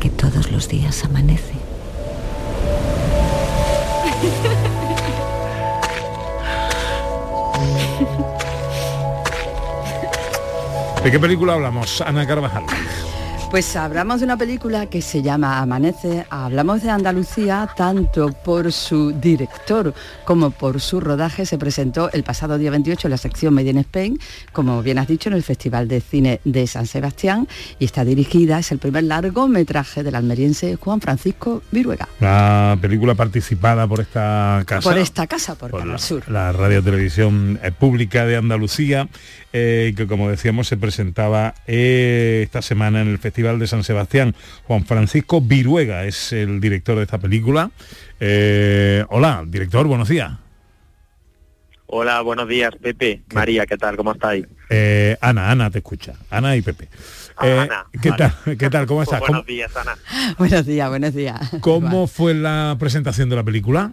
Que todos los días amanece. ¿De qué película hablamos, Ana Carvajal? Pues hablamos de una película que se llama Amanece, hablamos de Andalucía tanto por su director como por su rodaje. Se presentó el pasado día 28 en la sección Made in Spain, como bien has dicho, en el Festival de Cine de San Sebastián y está dirigida, es el primer largometraje del almeriense Juan Francisco Viruega. La película participada por esta casa. Por esta casa, por, Canal la, Sur. La radio televisión eh, pública de Andalucía, eh, que como decíamos se presentaba eh, esta semana en el Festival de San Sebastián. Juan Francisco Viruega es el director de esta película. Eh, hola, director, buenos días. Hola, buenos días, Pepe. María, ¿qué tal? ¿Cómo estáis? Eh, Ana, Ana te escucha. Ana y Pepe. Ah, Eh, Ana, ¿Qué vale. tal? ¿Qué tal? ¿Cómo Pues estás? buenos ¿Cómo, días, Ana. Buenos días, buenos días. cómo fue la presentación de la película?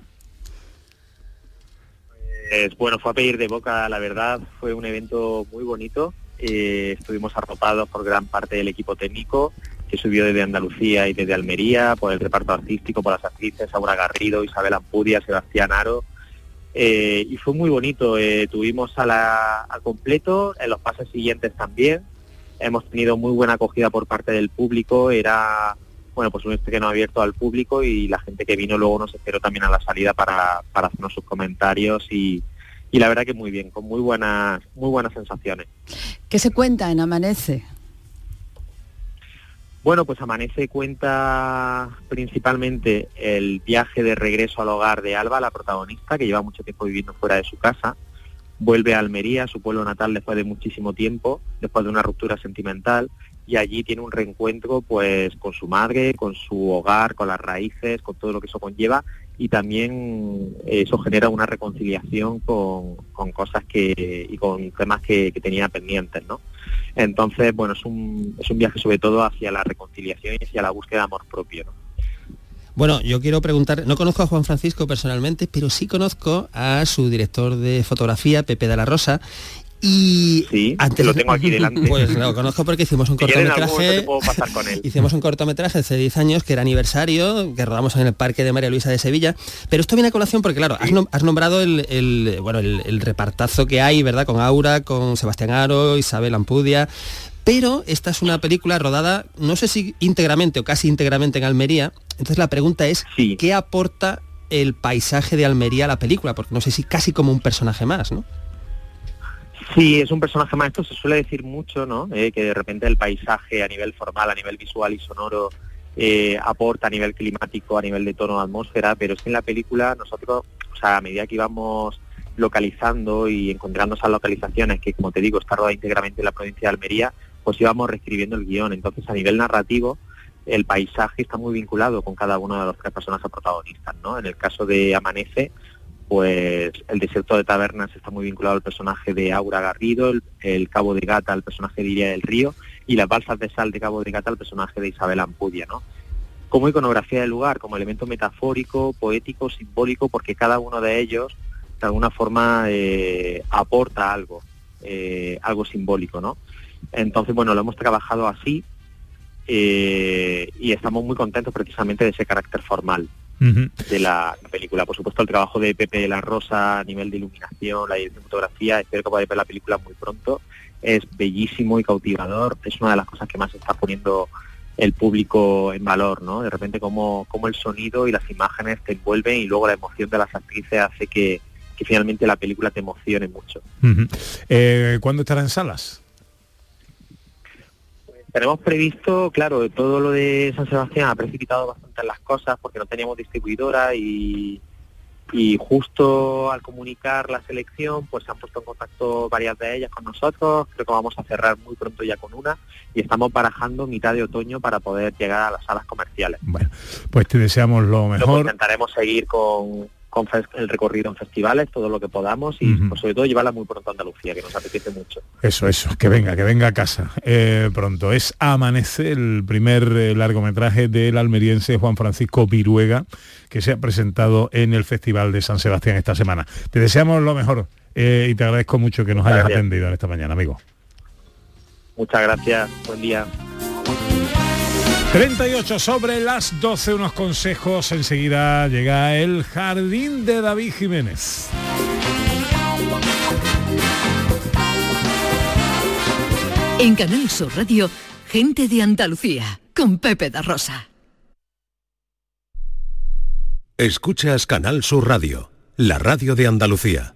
Pues, bueno, fue a pedir de boca, la verdad, fue un evento muy bonito. Eh, estuvimos arropados por gran parte del equipo técnico que subió desde Andalucía y desde Almería, por el reparto artístico, por las actrices Aura Garrido, Isabel Ampudia, Sebastián Aro. Eh, y fue muy bonito, eh, tuvimos a la, al completo, en los pases siguientes también. Hemos tenido muy buena acogida por parte del público, era bueno pues un estreno abierto al público y la gente que vino luego nos esperó también a la salida para, para hacernos sus comentarios y, y la verdad que muy bien, con muy buenas, muy buenas sensaciones. ¿Qué se cuenta en Amanece? Bueno, pues Amanece cuenta principalmente el viaje de regreso al hogar de Alba, la protagonista, que lleva mucho tiempo viviendo fuera de su casa. Vuelve a Almería, su pueblo natal, después de muchísimo tiempo, después de una ruptura sentimental, y allí tiene un reencuentro pues con su madre, con su hogar, con las raíces, con todo lo que eso conlleva, y también eso genera una reconciliación con, cosas que y con temas que, que tenía pendientes, ¿no? Entonces, bueno, es un, es un viaje sobre todo hacia la reconciliación y hacia la búsqueda de amor propio. ¿no? Bueno, yo quiero preguntar, no conozco a Juan Francisco personalmente, pero sí conozco a su director de fotografía, Pepe de la Rosa, y Sí, antes lo tengo aquí delante. Pues lo conozco porque hicimos un Si cortometraje. te puedo pasar con él. Hicimos un cortometraje hace 10 años que era aniversario, que rodamos en el Parque de María Luisa de Sevilla. Pero esto viene a colación porque, claro, has, nom- has nombrado el, el, bueno, el, el repartazo que hay, ¿verdad? Con Aura, con Sebastián Aro, Isabel Ampudia. Pero esta es una película rodada, no sé si íntegramente o casi íntegramente en Almería. Entonces la pregunta es, ¿qué aporta el paisaje de Almería a la película? Porque no sé si casi como un personaje más, ¿no? Sí, es un personaje más. Esto se suele decir mucho, ¿no? Eh, que de repente el paisaje a nivel formal, a nivel visual y sonoro eh, aporta a nivel climático, a nivel de tono atmósfera, pero es que en la película nosotros, o sea, a medida que íbamos localizando y encontrando esas localizaciones, que como te digo, está rodada íntegramente en la provincia de Almería, pues íbamos reescribiendo el guion. Entonces, a nivel narrativo, el paisaje está muy vinculado con cada uno de los tres personajes protagonistas, ¿no? En el caso de Amanece, pues el desierto de tabernas está muy vinculado al personaje de Aura Garrido, el, Cabo de Gata al personaje de Iria del Río y las balsas de sal de Cabo de Gata al personaje de Isabel Ampudia, ¿no? Como iconografía del lugar, como elemento metafórico, poético, simbólico, porque cada uno de ellos de alguna forma eh, aporta algo, eh, algo simbólico, ¿no? Entonces, bueno, lo hemos trabajado así eh, y estamos muy contentos precisamente de ese carácter formal de la, la película. Por supuesto, el trabajo de Pepe de la Rosa a nivel de iluminación, la dirección de fotografía, espero que podáis ver la película muy pronto. Es bellísimo y cautivador. Es una de las cosas que más está poniendo el público en valor, ¿no? De repente como, como el sonido y las imágenes te envuelven y luego la emoción de las actrices hace que, que finalmente la película te emocione mucho. Eh, ¿Cuándo estará en salas? Tenemos previsto, claro, todo lo de San Sebastián ha precipitado bastante las cosas porque no teníamos distribuidora y, y justo al comunicar la selección pues se han puesto en contacto varias de ellas con nosotros, creo que vamos a cerrar muy pronto ya con una y estamos barajando mitad de otoño para poder llegar a las salas comerciales. Bueno, pues te deseamos lo Luego mejor. intentaremos seguir con, con el recorrido en festivales, todo lo que podamos y pues, sobre todo llevarla muy pronto a Andalucía, que nos apetece mucho. Eso, eso, que venga, que venga a casa eh, pronto. Es Amanece, el primer eh, largometraje del almeriense Juan Francisco Viruega, que se ha presentado en el Festival de San Sebastián esta semana. Te deseamos lo mejor eh, y te agradezco mucho que nos hayas atendido en esta mañana, amigo. Muchas gracias, buen día. 38 sobre las 12, unos consejos. Enseguida llega el jardín de David Jiménez. En Canal Sur Radio, gente de Andalucía, con Pepe da Rosa. Escuchas Canal Sur Radio, la radio de Andalucía.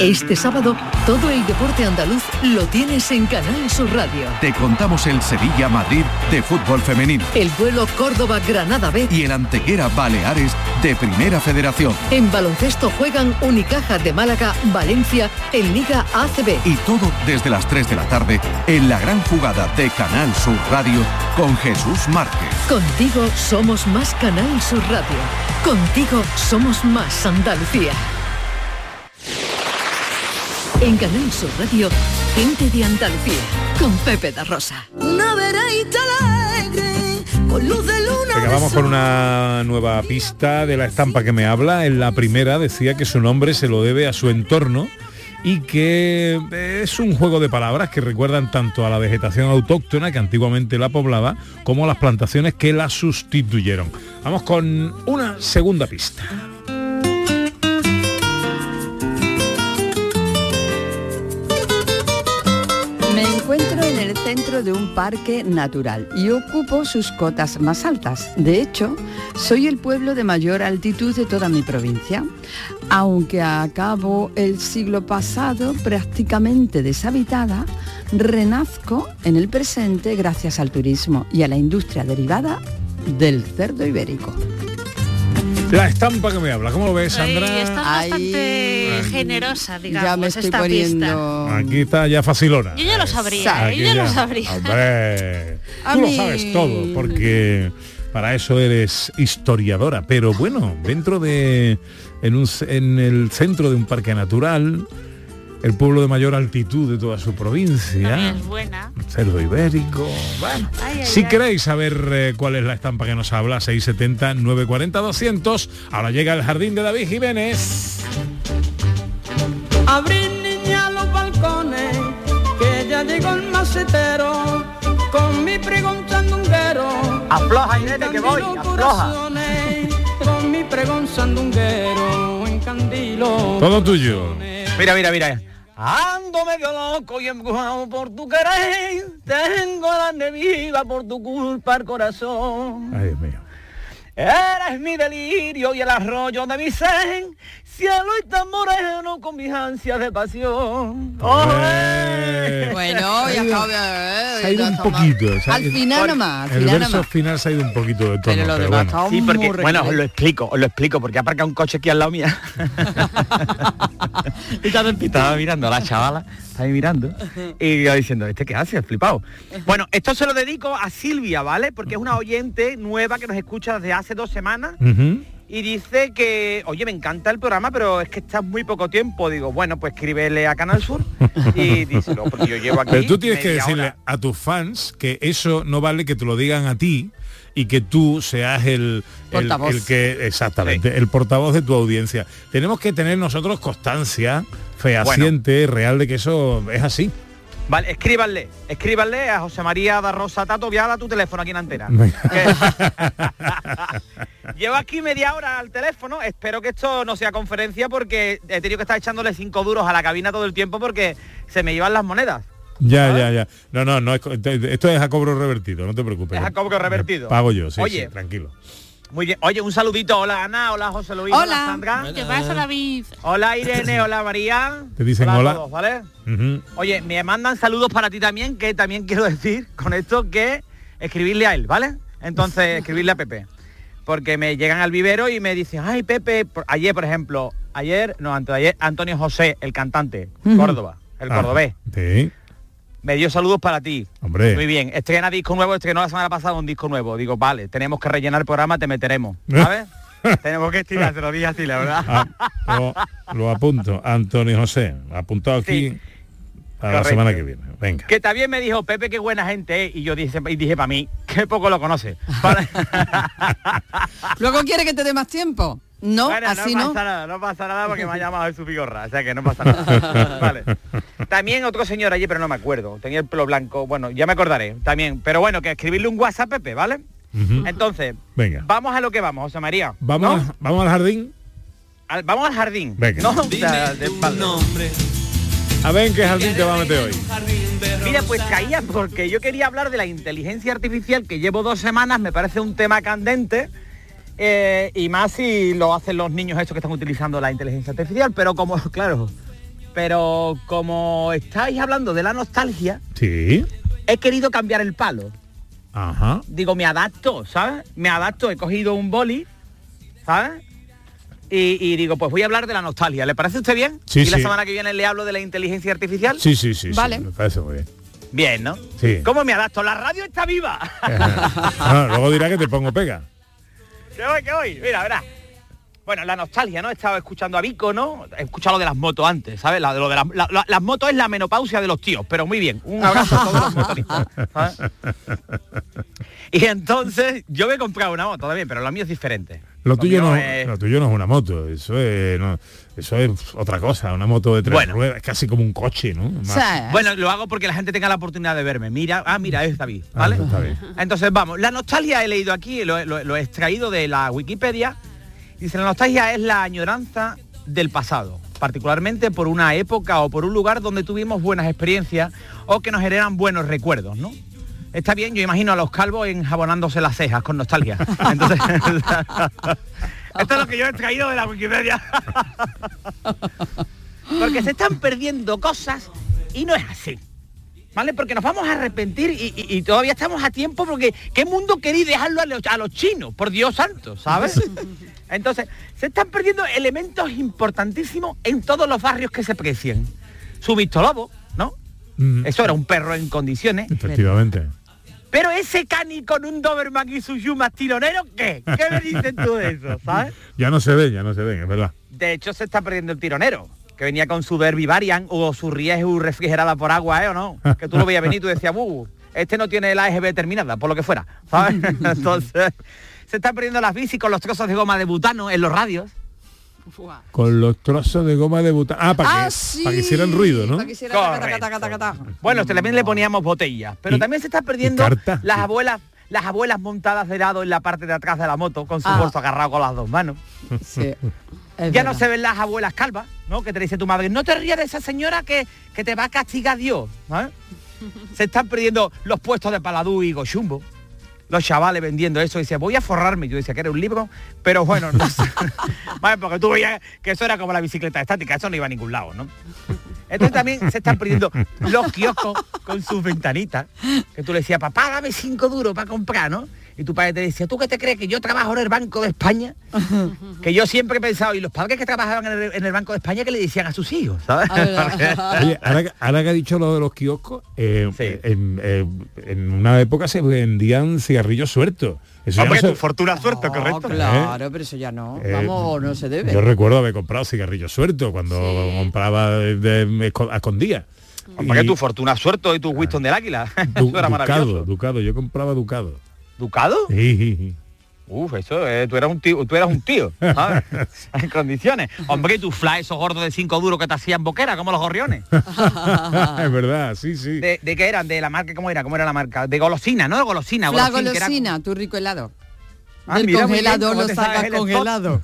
Este sábado, todo el deporte andaluz lo tienes en Canal Sur Radio. Te contamos el Sevilla-Madrid de fútbol femenino El vuelo Córdoba-Granada B. y el Antequera Baleares de Primera Federación. En baloncesto juegan Unicaja de Málaga, Valencia, en Liga ACB. Y todo desde las 3 de la tarde en la gran jugada de Canal Sur Radio con Jesús Márquez. Contigo somos más Canal Sur Radio. Contigo somos más Andalucía. En Canal Sur Radio, gente de Andalucía, con Pepe da Rosa. Una veraita alegre, con luz de luna. Venga, vamos con una nueva pista de la estampa que me habla. En la primera decía que su nombre se lo debe a su entorno y que es un juego de palabras que recuerdan tanto a la vegetación autóctona que antiguamente la poblaba como a las plantaciones que la sustituyeron. Vamos con una segunda pista. Centro de un parque natural y ocupo sus cotas más altas. De hecho, soy el pueblo de mayor altitud de toda mi provincia. Aunque acabo el siglo pasado prácticamente deshabitada, renazco en el presente gracias al turismo y a la industria derivada del cerdo ibérico. La estampa que me habla, ¿cómo lo ves, Sandra? Ahí está bastante generosa, digamos, ya me estoy esta poniendo... Aquí está ya facilona. Yo ya lo sabría, yo ya ya. lo sabría. Hombre, A tú lo sabes todo, porque para eso eres historiadora. Pero bueno, dentro de, en, un en el centro de un parque natural, el pueblo de mayor altitud de toda su provincia, Es buena. cerdo ibérico. Bueno, Ay, ay, si ay. queréis saber eh, cuál es la estampa que nos habla, 670 940 200. Ahora llega el jardín de David Jiménez. Abrir niña los balcones, que ya llegó el macetero, con mi pregón sandunguero. Afloja, Irene, que voy, afloja. corazones, Con mi pregón sandunguero, encandilo. Todo tuyo. Mira, mira, mira. Ando medio loco y empujado por tu querer. Tengo la nevida por tu culpa al corazón. Ay, Dios mío. Eres mi delirio y el arroyo de mi sen, cielo y tan moreno con mis ansias de pasión. Eh, Bueno, ya acabo de... se ha ido un poquito. ha Al final nomás, al El final verso nomás. final se ha ido un poquito de tono. Pero lo pero demás bueno. Sí, porque, bueno, os lo explico, os lo explico, porque aparca un coche aquí al lado mía. y estaba, mirando a la chavala, estaba ahí mirando, y yo diciendo, ¿este qué hace? El flipado. Bueno, esto se lo dedico a Silvia, ¿vale? Porque es una oyente nueva que nos escucha desde hace dos semanas. Y dice que, oye, me encanta el programa, pero es que está muy poco tiempo. Digo, bueno, pues escríbele a Canal Sur y díselo, porque yo llevo aquí. Pero tú tienes que decirle hora. a tus fans que eso no vale que te lo digan a ti y que tú seas el, el, Portavoz. el que exactamente el portavoz de tu audiencia. Tenemos que tener nosotros constancia fehaciente, real de que eso es así. Vale, escríbanle, escríbanle a José María da Rosa Tato Viala tu teléfono aquí en antena. Llevo aquí media hora al teléfono, espero que esto no sea conferencia porque he tenido que estar echándole cinco duros a la cabina todo el tiempo porque se me llevan las monedas. Ya, ya, ya. No, no, no esto es a cobro revertido, no te preocupes. Es a cobro revertido. Pago yo, sí, Oye. sí, tranquilo. Muy bien, oye, un saludito, hola Ana, hola José Luis, Hola. hola Sandra. ¿Qué pasa, David? Hola Irene, hola María. Te dicen a hola. todos, ¿vale? Oye, me mandan saludos para ti también, que también quiero decir con esto que escribirle a él, ¿vale? Entonces, escribirle a Pepe. Porque me llegan al vivero y me dicen, ay Pepe, por- ayer por ejemplo, ayer, no, antes de ayer, Antonio José, el cantante. Córdoba, el Ah, cordobés, Sí, me dio saludos para ti. hombre. Muy bien, estrena disco nuevo, estrenó la semana pasada un disco nuevo. Digo, vale, tenemos que rellenar el programa, te meteremos, ¿sabes? tenemos que estirar, te lo dije así, la verdad. Ah, lo, lo apunto. Antonio José, apuntado aquí Sí. para la semana que viene. Venga. Que también me dijo, Pepe, qué buena gente es. Y yo dije, y dije para mí, qué poco lo conoce. Luego quiere que te dé más tiempo. No, Bueno, así no no. pasa nada, no pasa nada porque me ha llamado su figorra, o sea que no pasa nada. Vale. También otro señor allí, pero no me acuerdo, tenía el pelo blanco, bueno, ya me acordaré, también, pero bueno, que escribirle un WhatsApp Pepe, ¿vale? Entonces, Venga. vamos a lo que vamos, José María. Vamos, vamos al jardín. Al- vamos al jardín. Venga. ¿no? O sea, de espalda. A ver en qué jardín te va a meter hoy. Mira, pues caía porque yo quería hablar de la inteligencia artificial que llevo dos semanas, me parece un tema candente. Eh, y más si lo hacen los niños estos que están utilizando la inteligencia artificial, pero como, claro, pero como estáis hablando de la nostalgia, Sí. he querido cambiar el palo. Ajá. Digo, me adapto, ¿sabes? Me adapto, he cogido un boli, ¿sabes? Y, y digo, pues voy a hablar de la nostalgia. ¿Le parece a usted bien? Sí, y la sí. semana que viene le hablo de la inteligencia artificial. Sí, sí, sí. sí, Vale. me parece muy bien. Bien, ¿no? Sí. ¿Cómo me adapto? La radio está viva. Luego dirá que te pongo pega. ¿Qué voy, qué voy? Mira, verá. Bueno, la nostalgia, ¿no? He estado escuchando a Vico, ¿no? He escuchado lo de las motos antes, ¿sabes? La, de lo de la- la- la- las motos es la menopausia de los tíos, pero muy bien. Un abrazo a todos los motoristas. ¿sabes? Y entonces, yo me he comprado una moto también, pero la mía es diferente. Lo tuyo, no, es- lo tuyo no es una moto, eso es, no, eso es otra cosa, una moto de tres Bueno. ruedas, es casi como un coche, ¿no? Más- Bueno, lo hago porque la gente tenga la oportunidad de verme. Mira, ah, mira, es David, Ah, ¿vale? está bien. Entonces, vamos, la nostalgia he leído aquí, lo, lo he extraído de la Wikipedia. Dice, la nostalgia es la añoranza del pasado, particularmente por una época o por un lugar donde tuvimos buenas experiencias o que nos generan buenos recuerdos, ¿no? Está bien, yo imagino a los calvos enjabonándose las cejas con nostalgia. Entonces, esto es lo que yo he extraído de la Wikipedia. Porque se están perdiendo cosas y no es así. ¿Vale? Porque nos vamos a arrepentir y, y- y todavía estamos a tiempo porque ¿qué mundo queréis dejarlo a los, a los chinos? Por Dios santo, ¿sabes? Entonces, se están perdiendo elementos importantísimos en todos los barrios que se precien. Su Visto Lobo, ¿no? Eso era un perro en condiciones. Efectivamente. Pero ese cani con un Doberman y su yumas tironero, ¿qué? ¿Qué me dices tú de eso, sabes? Ya no se ven, ya no se ven, es verdad. De hecho, se está perdiendo el tironero, que venía con su Derby Varian o su Rieju refrigerada por agua, ¿eh? ¿O no? Que tú lo veías venir y tú decías, "Uh, este no tiene la EGB terminada, por lo que fuera, ¿sabes? Entonces, se están perdiendo las bicis con los trozos de goma de butano en los radios. Con los trozos de goma de butano. Ah, para Ah, que, sí, para que hicieran ruido, ¿no? para que taca, taca, taca. Bueno, también le poníamos botellas, pero también se están perdiendo las abuelas las abuelas montadas de lado en la parte de atrás de la moto con su Ah. bolso agarrado con las dos manos. Sí. ya no se ven las abuelas calvas, ¿no? Que te dice tu madre, no te rías de esa señora que, que te va a castigar Dios. se están perdiendo los puestos de Paladú y Gochumbo. Los chavales vendiendo eso, y decía, voy a forrarme. Yo decía que era un libro, pero bueno, no sé. vale, porque tú veías que eso era como la bicicleta estática, eso no iba a ningún lado, ¿no? Entonces también se están perdiendo los kioscos con sus ventanitas, que tú le decías, papá, dame cinco duros para comprar, ¿no? Y tu padre te decía, ¿tú qué te crees que yo trabajo en el Banco de España? que yo siempre he pensado, y los padres que trabajaban en el, en el Banco de España, que le decían a sus hijos, ¿sabes? Oye, ahora, que- ahora que ha dicho lo de los kioscos, eh, en, eh, en una época se vendían cigarrillos sueltos. Eso Hombre, no se- tu fortuna suerte, correcto. Claro, pero eso ya no. Eh, Vamos, no se debe. Yo recuerdo haber comprado cigarrillos sueltos cuando compraba de, de- a escondía. Hombre, que tu fortuna suerte y tu Winston del Águila. eso era maravilloso. Ducado, Ducado, yo compraba Ducado. ¿Ducado? Sí, sí, sí. Uf, eso, eh, tú eras un tío, tú eras un tío, ¿sabes? en condiciones. Hombre, y tu fly, esos gordos de cinco duros que te hacían boquera, como los gorriones. es verdad, sí, sí. ¿De, de qué eran? ¿De la marca? ¿Cómo era? ¿Cómo era la marca? De golosina, ¿no? De golosina. La era- golosina, tu rico helado. Ah, Del mira, bien, lo spot. congelado.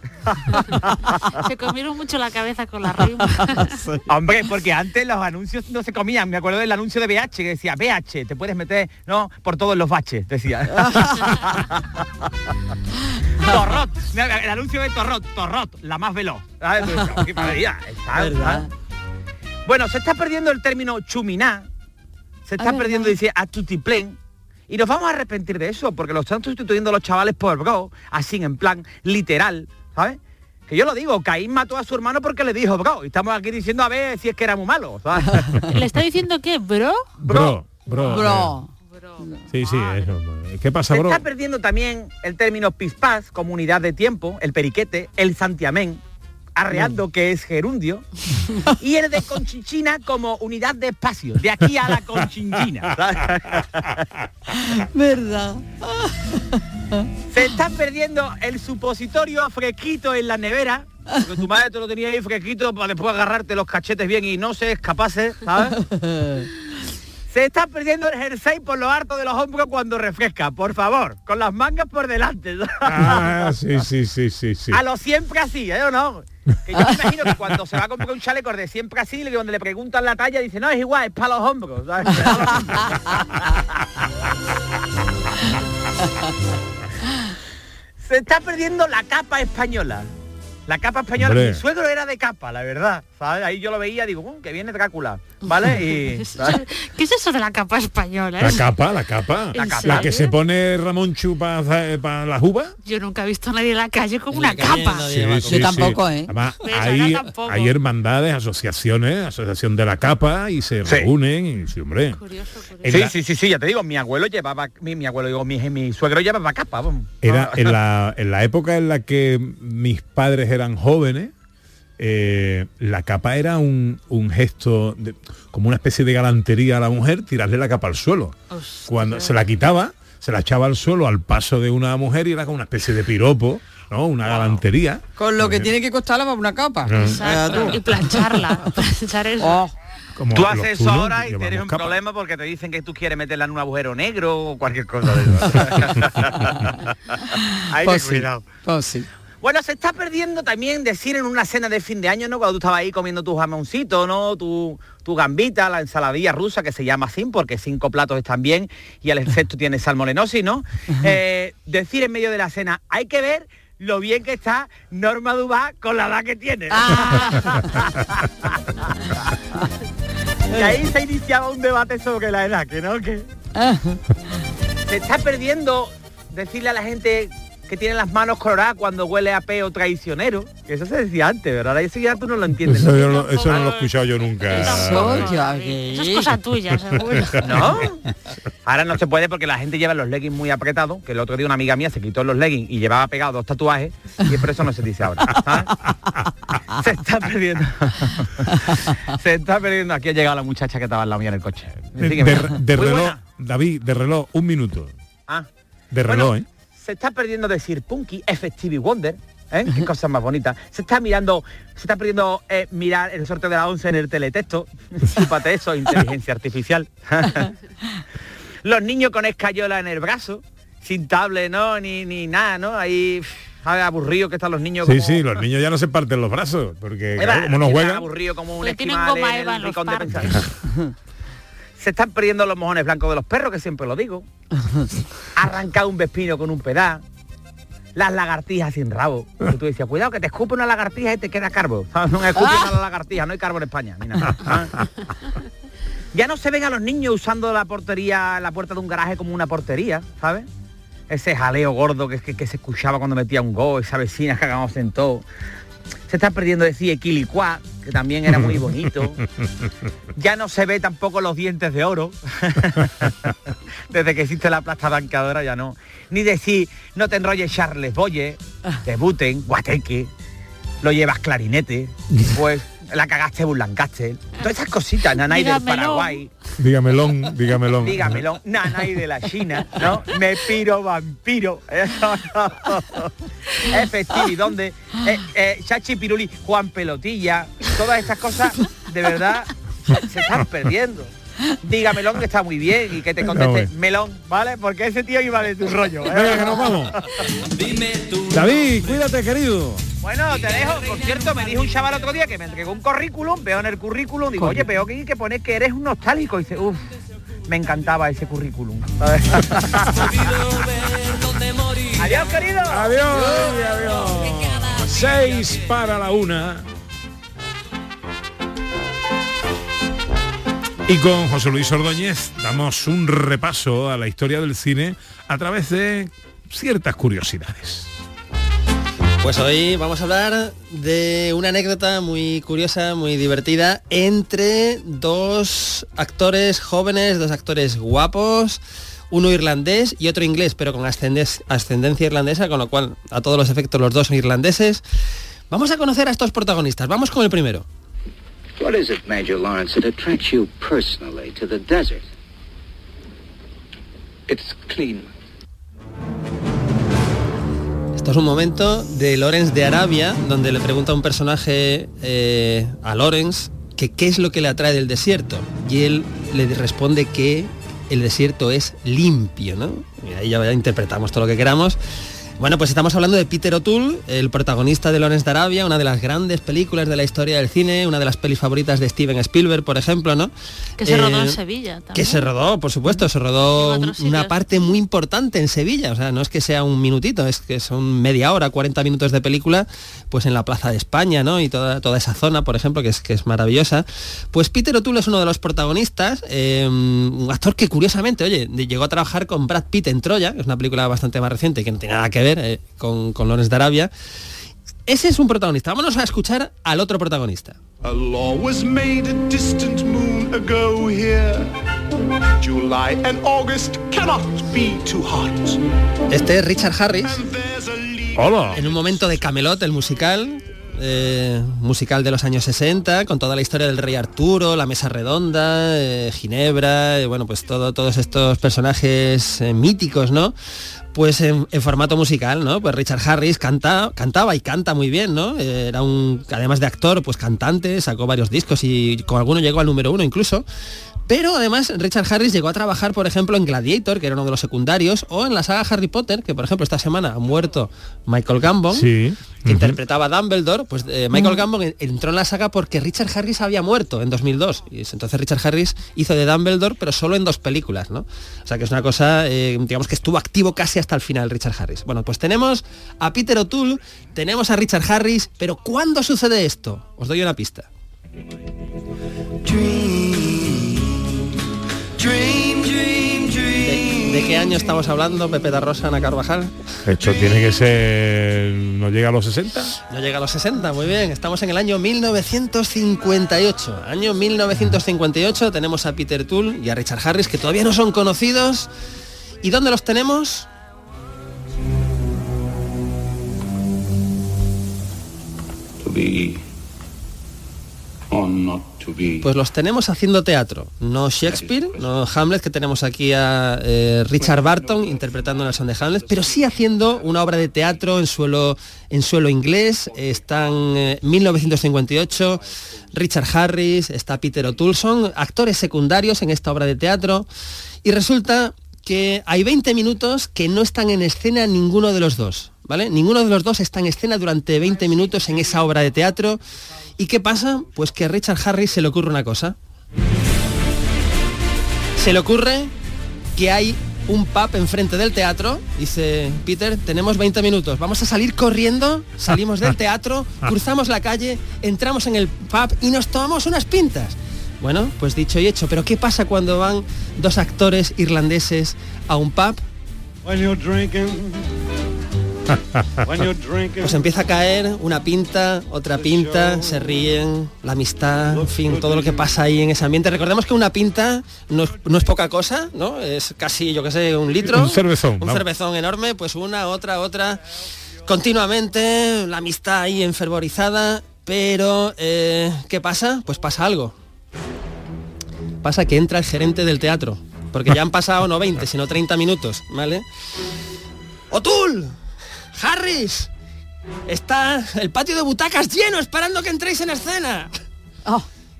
Se comieron mucho la cabeza con la rima. Hombre, porque antes los anuncios no se comían. Me acuerdo del anuncio de BH que decía, BH, te puedes meter, ¿no? Por todos los baches, decía. Torrot, el anuncio de Torrot, Torrot, la más veloz. ¿Sabes? Tú dices, "Qué maravilla, está, ¿Verdad? está". Bueno, se está perdiendo el término chuminá, se está Ah, perdiendo, ¿verdad? dice, a tutiplén. Y nos vamos a arrepentir de eso, porque lo están sustituyendo los chavales por bro, así en plan literal, ¿sabes? Que yo lo digo, Caín mató a su hermano porque le dijo bro. Y estamos aquí diciendo a ver si es que era muy malo, ¿sabes? ¿Le está diciendo qué, bro? Bro, bro. Bro. eh, Sí, sí, eso. ¿Qué pasa, Se bro? está perdiendo también el término pispás como unidad de tiempo, el periquete, el santiamén, arreando que es gerundio, y el de conchinchina como unidad de espacio, de aquí a la conchinchina. ¿Verdad? Se está perdiendo el supositorio fresquito en la nevera. Porque tu madre te lo tenía ahí fresquito para después agarrarte los cachetes bien y no se escapase, ¿sabes? Se está perdiendo el jersey por lo harto de los hombros cuando refresca, por favor, con las mangas por delante. Ah, sí, sí, sí, sí, sí. A lo siempre así, ¿eh o no? Que yo me imagino que cuando se va a comprar un chaleco de siempre así, y donde le preguntan la talla, dice, no, es igual, es para los hombros. ¿sabes? se está perdiendo la capa española. La capa española, Hombre. mi suegro era de capa, la verdad. ¿sabes? Ahí yo lo veía, digo, "Uh, que viene Drácula, ¿vale? Y. ¿Qué es eso de la capa española? La capa, la capa. ¿En La, que se pone Ramón Chu para las uvas. Yo nunca he visto a nadie en la calle con una capa. Sí, sí, sí. Además, ¿Ves? hay, tampoco. hermandades, asociaciones, asociación de la capa y se reúnen y sí, hombre. En Sí, la- sí, sí, sí, ya te digo, mi abuelo llevaba, mi, mi abuelo, digo, mi, mi suegro llevaba capa, vamos. Era en la, en la época en la que mis padres eran jóvenes, eh, la capa era un, un gesto, de- como una especie de galantería a la mujer, tirarle la capa al suelo. Cuando se la quitaba, se la echaba al suelo al paso de una mujer y era como una especie de piropo, ¿no? Una galantería. Con lo que tiene que costarla para una capa. Exacto. Y plancharla. planchar eso. Oh. Como tú haces eso ahora y tienes un capa. problema porque te dicen que tú quieres meterla en un agujero negro o cualquier cosa de eso. Hay que Pues sí, cuidado. pues sí. Bueno, se está perdiendo también decir en una cena de fin de año, ¿no? Cuando tú estabas ahí comiendo tu jamoncito, ¿no? Tu, tu gambita, la ensaladilla rusa, que se llama así, porque cinco platos están bien y el efecto tiene salmonenosis, ¿no? Eh, decir en medio de la cena, hay que ver lo bien que está Norma Dubá con la edad que tiene. y ahí se iniciaba un debate sobre la edad, que no, que... Se está perdiendo decirle a la gente que tiene las manos coloradas cuando huele a peo traicionero. Que eso se decía antes, ¿verdad? Ahora eso ya tú no lo entiendes. Eso, yo no- eso no lo he escuchado yo nunca. Eso ya Eso es cosa tuya, seguro. ¿No? Ahora no se puede porque la gente lleva los leggings muy apretados, que el otro día una amiga mía se quitó los leggings y llevaba pegados dos tatuajes y por eso no se dice ahora. ¿sabes? Se está perdiendo. se está perdiendo. Aquí ha llegado la muchacha que estaba en la mía en el coche. De, Sígueme. de- reloj, buena. David, de reloj, un minuto. Ah. De Bueno, reloj, ¿eh? Se está perdiendo decir Punky, Effective Wonder. ¿eh? Qué cosa más bonita. Se está mirando, se está perdiendo eh, mirar el sorteo de la 11 en el teletexto. Chúpate eso, inteligencia artificial. Los niños con escayola en el brazo, sin tablet, ¿no? Ni, ni nada, ¿no? Ahí aburrido que están los niños. Sí, como- sí, los niños ya no se parten los brazos, porque como no juegan. aburrido como un Le tienen goma en Eva el en los de. Se están perdiendo los mojones blancos de los perros, que siempre lo digo. Arrancar un vespino con un pedal. Las lagartijas sin rabo. Y tú decías, cuidado que te escupe una lagartija y te queda carbo. No escupe una lagartija, no hay carbo en España. ni nada. ¿Ah? Ya no se ven a los niños usando la portería, la puerta de un garaje como una portería, ¿sabes? Ese jaleo gordo que, que, que se escuchaba cuando metía un go, esa vecina que hagamos en todo. Se está perdiendo decir equilicuá, que también era muy bonito. Ya no se ve tampoco los dientes de oro. Desde que existe la plasta bancadora ya no. Ni decir, no te enrolles Charles Boye, debuten, guateque, lo llevas clarinete, pues la cagaste Burlancaste. Todas esas cositas, Nanay del. Paraguay. Dígamelón, dígamelón. Dígamelo, Nanay de la China, ¿no? Me piro vampiro. Eso no. Efectivi, ¿dónde? Eh, eh, Chachi Piruli, Juan Pelotilla, todas estas cosas, de verdad, se, se están perdiendo. Dígamelón que está muy bien y que te conteste melón, ¿vale? Porque ese tío iba de tu rollo. ¿eh? Venga, que nos vamos. David, cuídate, querido. Bueno, te dejo. Por cierto, me dijo un chaval otro día que me entregó un currículum, veo en el currículum, digo, oye, pero que, que poner que eres un nostálgico. Y dice, uff, me encantaba ese currículum. Adiós, querido. Adiós, adiós. Seis para la una. Y con José Luis Ordóñez damos un repaso a la historia del cine a través de ciertas curiosidades. Pues hoy vamos a hablar de una anécdota muy curiosa, muy divertida, entre dos actores jóvenes, dos actores guapos, uno irlandés y otro inglés, pero con ascendencia irlandesa, con lo cual a todos los efectos los dos son irlandeses. Vamos a conocer a estos protagonistas. Vamos con el primero. What is it, Major Lawrence, that attracts you personally to the desert? It's clean. Esto es un momento de Lawrence de Arabia, donde le pregunta a un personaje eh, a Lawrence que qué es lo que le atrae del desierto. Y él le responde que el desierto es limpio, ¿no? Y ahí ya interpretamos todo lo que queramos. Bueno, pues estamos hablando de Peter O'Toole, el protagonista de Lawrence de Arabia, una de las grandes películas de la historia del cine, una de las pelis favoritas de Steven Spielberg, por ejemplo, ¿no? Que se rodó en Eh, Sevilla también. que se rodó, por supuesto, se rodó una parte muy importante en Sevilla, o sea, no es que sea un minutito, es que son media hora, 40 minutos de película, pues en la Plaza de España, ¿no? Y toda, toda esa zona, por ejemplo, que es, que es maravillosa. Pues Peter O'Toole es uno de los protagonistas, eh, un actor que curiosamente, oye, llegó a trabajar con Brad Pitt en Troya, que es una película bastante más reciente, que no tiene nada que ver eh, con, con Lawrence de Arabia. Ese es un protagonista. Vámonos a escuchar al otro protagonista. A law was made a distant moon ago here. July and August cannot be too hot. Este es Richard Harris. Hola. En un momento de Camelot, el musical, eh, musical de los años 60, con toda la historia del rey Arturo, la mesa redonda, eh, Ginebra, eh, bueno, pues todo, todos estos personajes eh, míticos, ¿no? Pues en, formato musical, ¿no? Pues Richard Harris canta, cantaba y canta muy bien, ¿no? Eh, Era un, además de actor, pues cantante, sacó varios discos y con alguno llegó al número uno incluso. Pero además Richard Harris llegó a trabajar, por ejemplo, en Gladiator, que era uno de los secundarios, o en la saga Harry Potter, que por ejemplo esta semana ha muerto Michael Gambon, Sí. que interpretaba a Dumbledore. Pues eh, Michael Gambon en- entró en la saga porque Richard Harris había muerto en 2002. Y es- entonces Richard Harris hizo de Dumbledore, pero solo en dos películas, ¿no? O sea que es una cosa, eh, digamos que estuvo activo casi hasta el final Richard Harris. Bueno, pues tenemos a Peter O'Toole, tenemos a Richard Harris, pero ¿cuándo sucede esto? Os doy una pista. ¿De, de qué año estamos hablando, Pepe da Rosa, Ana Carvajal? Esto tiene que ser... ¿No llega a los 60? No llega a los 60, muy bien. Estamos en el año 1958. Año 1958 tenemos a Peter Toole y a Richard Harris, que todavía no son conocidos. ¿Y dónde los tenemos? To be or not. Pues los tenemos haciendo teatro. No Shakespeare, no Hamlet, que tenemos aquí a eh, Richard Barton interpretando Nelson de Hamlet, pero sí haciendo una obra de teatro en suelo, en suelo inglés. Están eh, 1958, Richard Harris, está Peter O'Toole, son actores secundarios en esta obra de teatro. Y resulta que hay 20 minutos que no están en escena ninguno de los dos. ¿Vale? Ninguno de los dos está en escena durante 20 minutos en esa obra de teatro. ¿Y qué pasa? Pues que a Richard Harris se le ocurre una cosa. Se le ocurre que hay un pub enfrente del teatro. Dice, Peter, tenemos 20 minutos. Vamos a salir corriendo, salimos del teatro, cruzamos la calle, entramos en el pub y nos tomamos unas pintas. Bueno, pues dicho y hecho. Pero ¿qué pasa cuando van dos actores irlandeses a un pub? Pues empieza a caer una pinta, otra pinta, se ríen, la amistad, en fin, todo lo que pasa ahí en ese ambiente. Recordemos que una pinta no es, no es poca cosa, ¿no? Es casi, yo qué sé, un litro. Un cervezón. Un vamos. cervezón enorme, pues una, otra, otra. Continuamente, la amistad ahí enfervorizada, pero eh, ¿qué pasa? Pues pasa algo. Pasa que entra el gerente del teatro, porque ya han pasado no 20, sino 30 minutos, ¿vale? ¡Otul! ¡Harris! Está el patio de butacas lleno esperando que entréis en escena.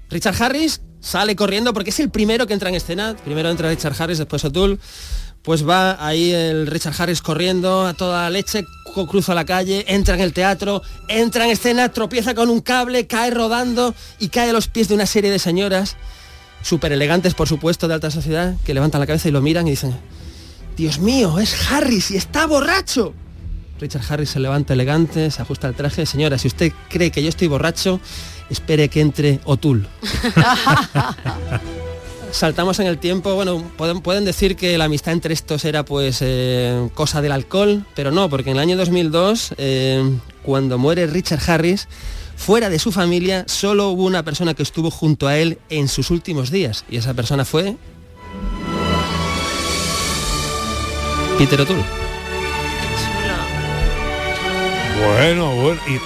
Richard Harris sale corriendo porque es el primero que entra en escena. Primero entra Richard Harris, después O'Toole. Pues va ahí el Richard Harris corriendo a toda leche, cruza la calle, entra en el teatro, entra en escena, tropieza con un cable, cae rodando y cae a los pies de una serie de señoras, súper elegantes por supuesto, de alta sociedad, que levantan la cabeza y lo miran y dicen, Dios mío, es Harris y está borracho. Richard Harris se levanta elegante, se ajusta el traje. Señora, si usted cree que yo estoy borracho, espere que entre O'Toole. Saltamos en el tiempo, bueno, pueden, pueden decir que la amistad entre estos era pues eh, cosa del alcohol, pero no, porque en el año 2002, eh, cuando muere Richard Harris, fuera de su familia, solo hubo una persona que estuvo junto a él en sus últimos días, y esa persona fue... Peter O'Toole. Bueno, bueno. Y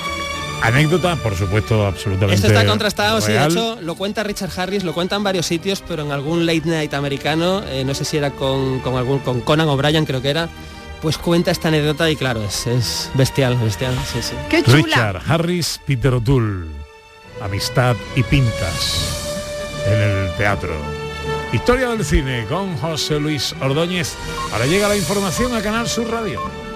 anécdota, por supuesto, absolutamente. Esto está contrastado, sí, de hecho lo cuenta Richard Harris, lo cuenta en varios sitios, pero en algún late night americano, eh, no sé si era con, con algún con Conan O'Brien creo que era, pues cuenta esta anécdota y claro, es, es bestial, bestial, sí, sí. Richard Harris, Peter O'Toole. Amistad y pintas en el teatro. Historia del cine con José Luis Ordóñez. Ahora llega la información a Canal Sur Radio.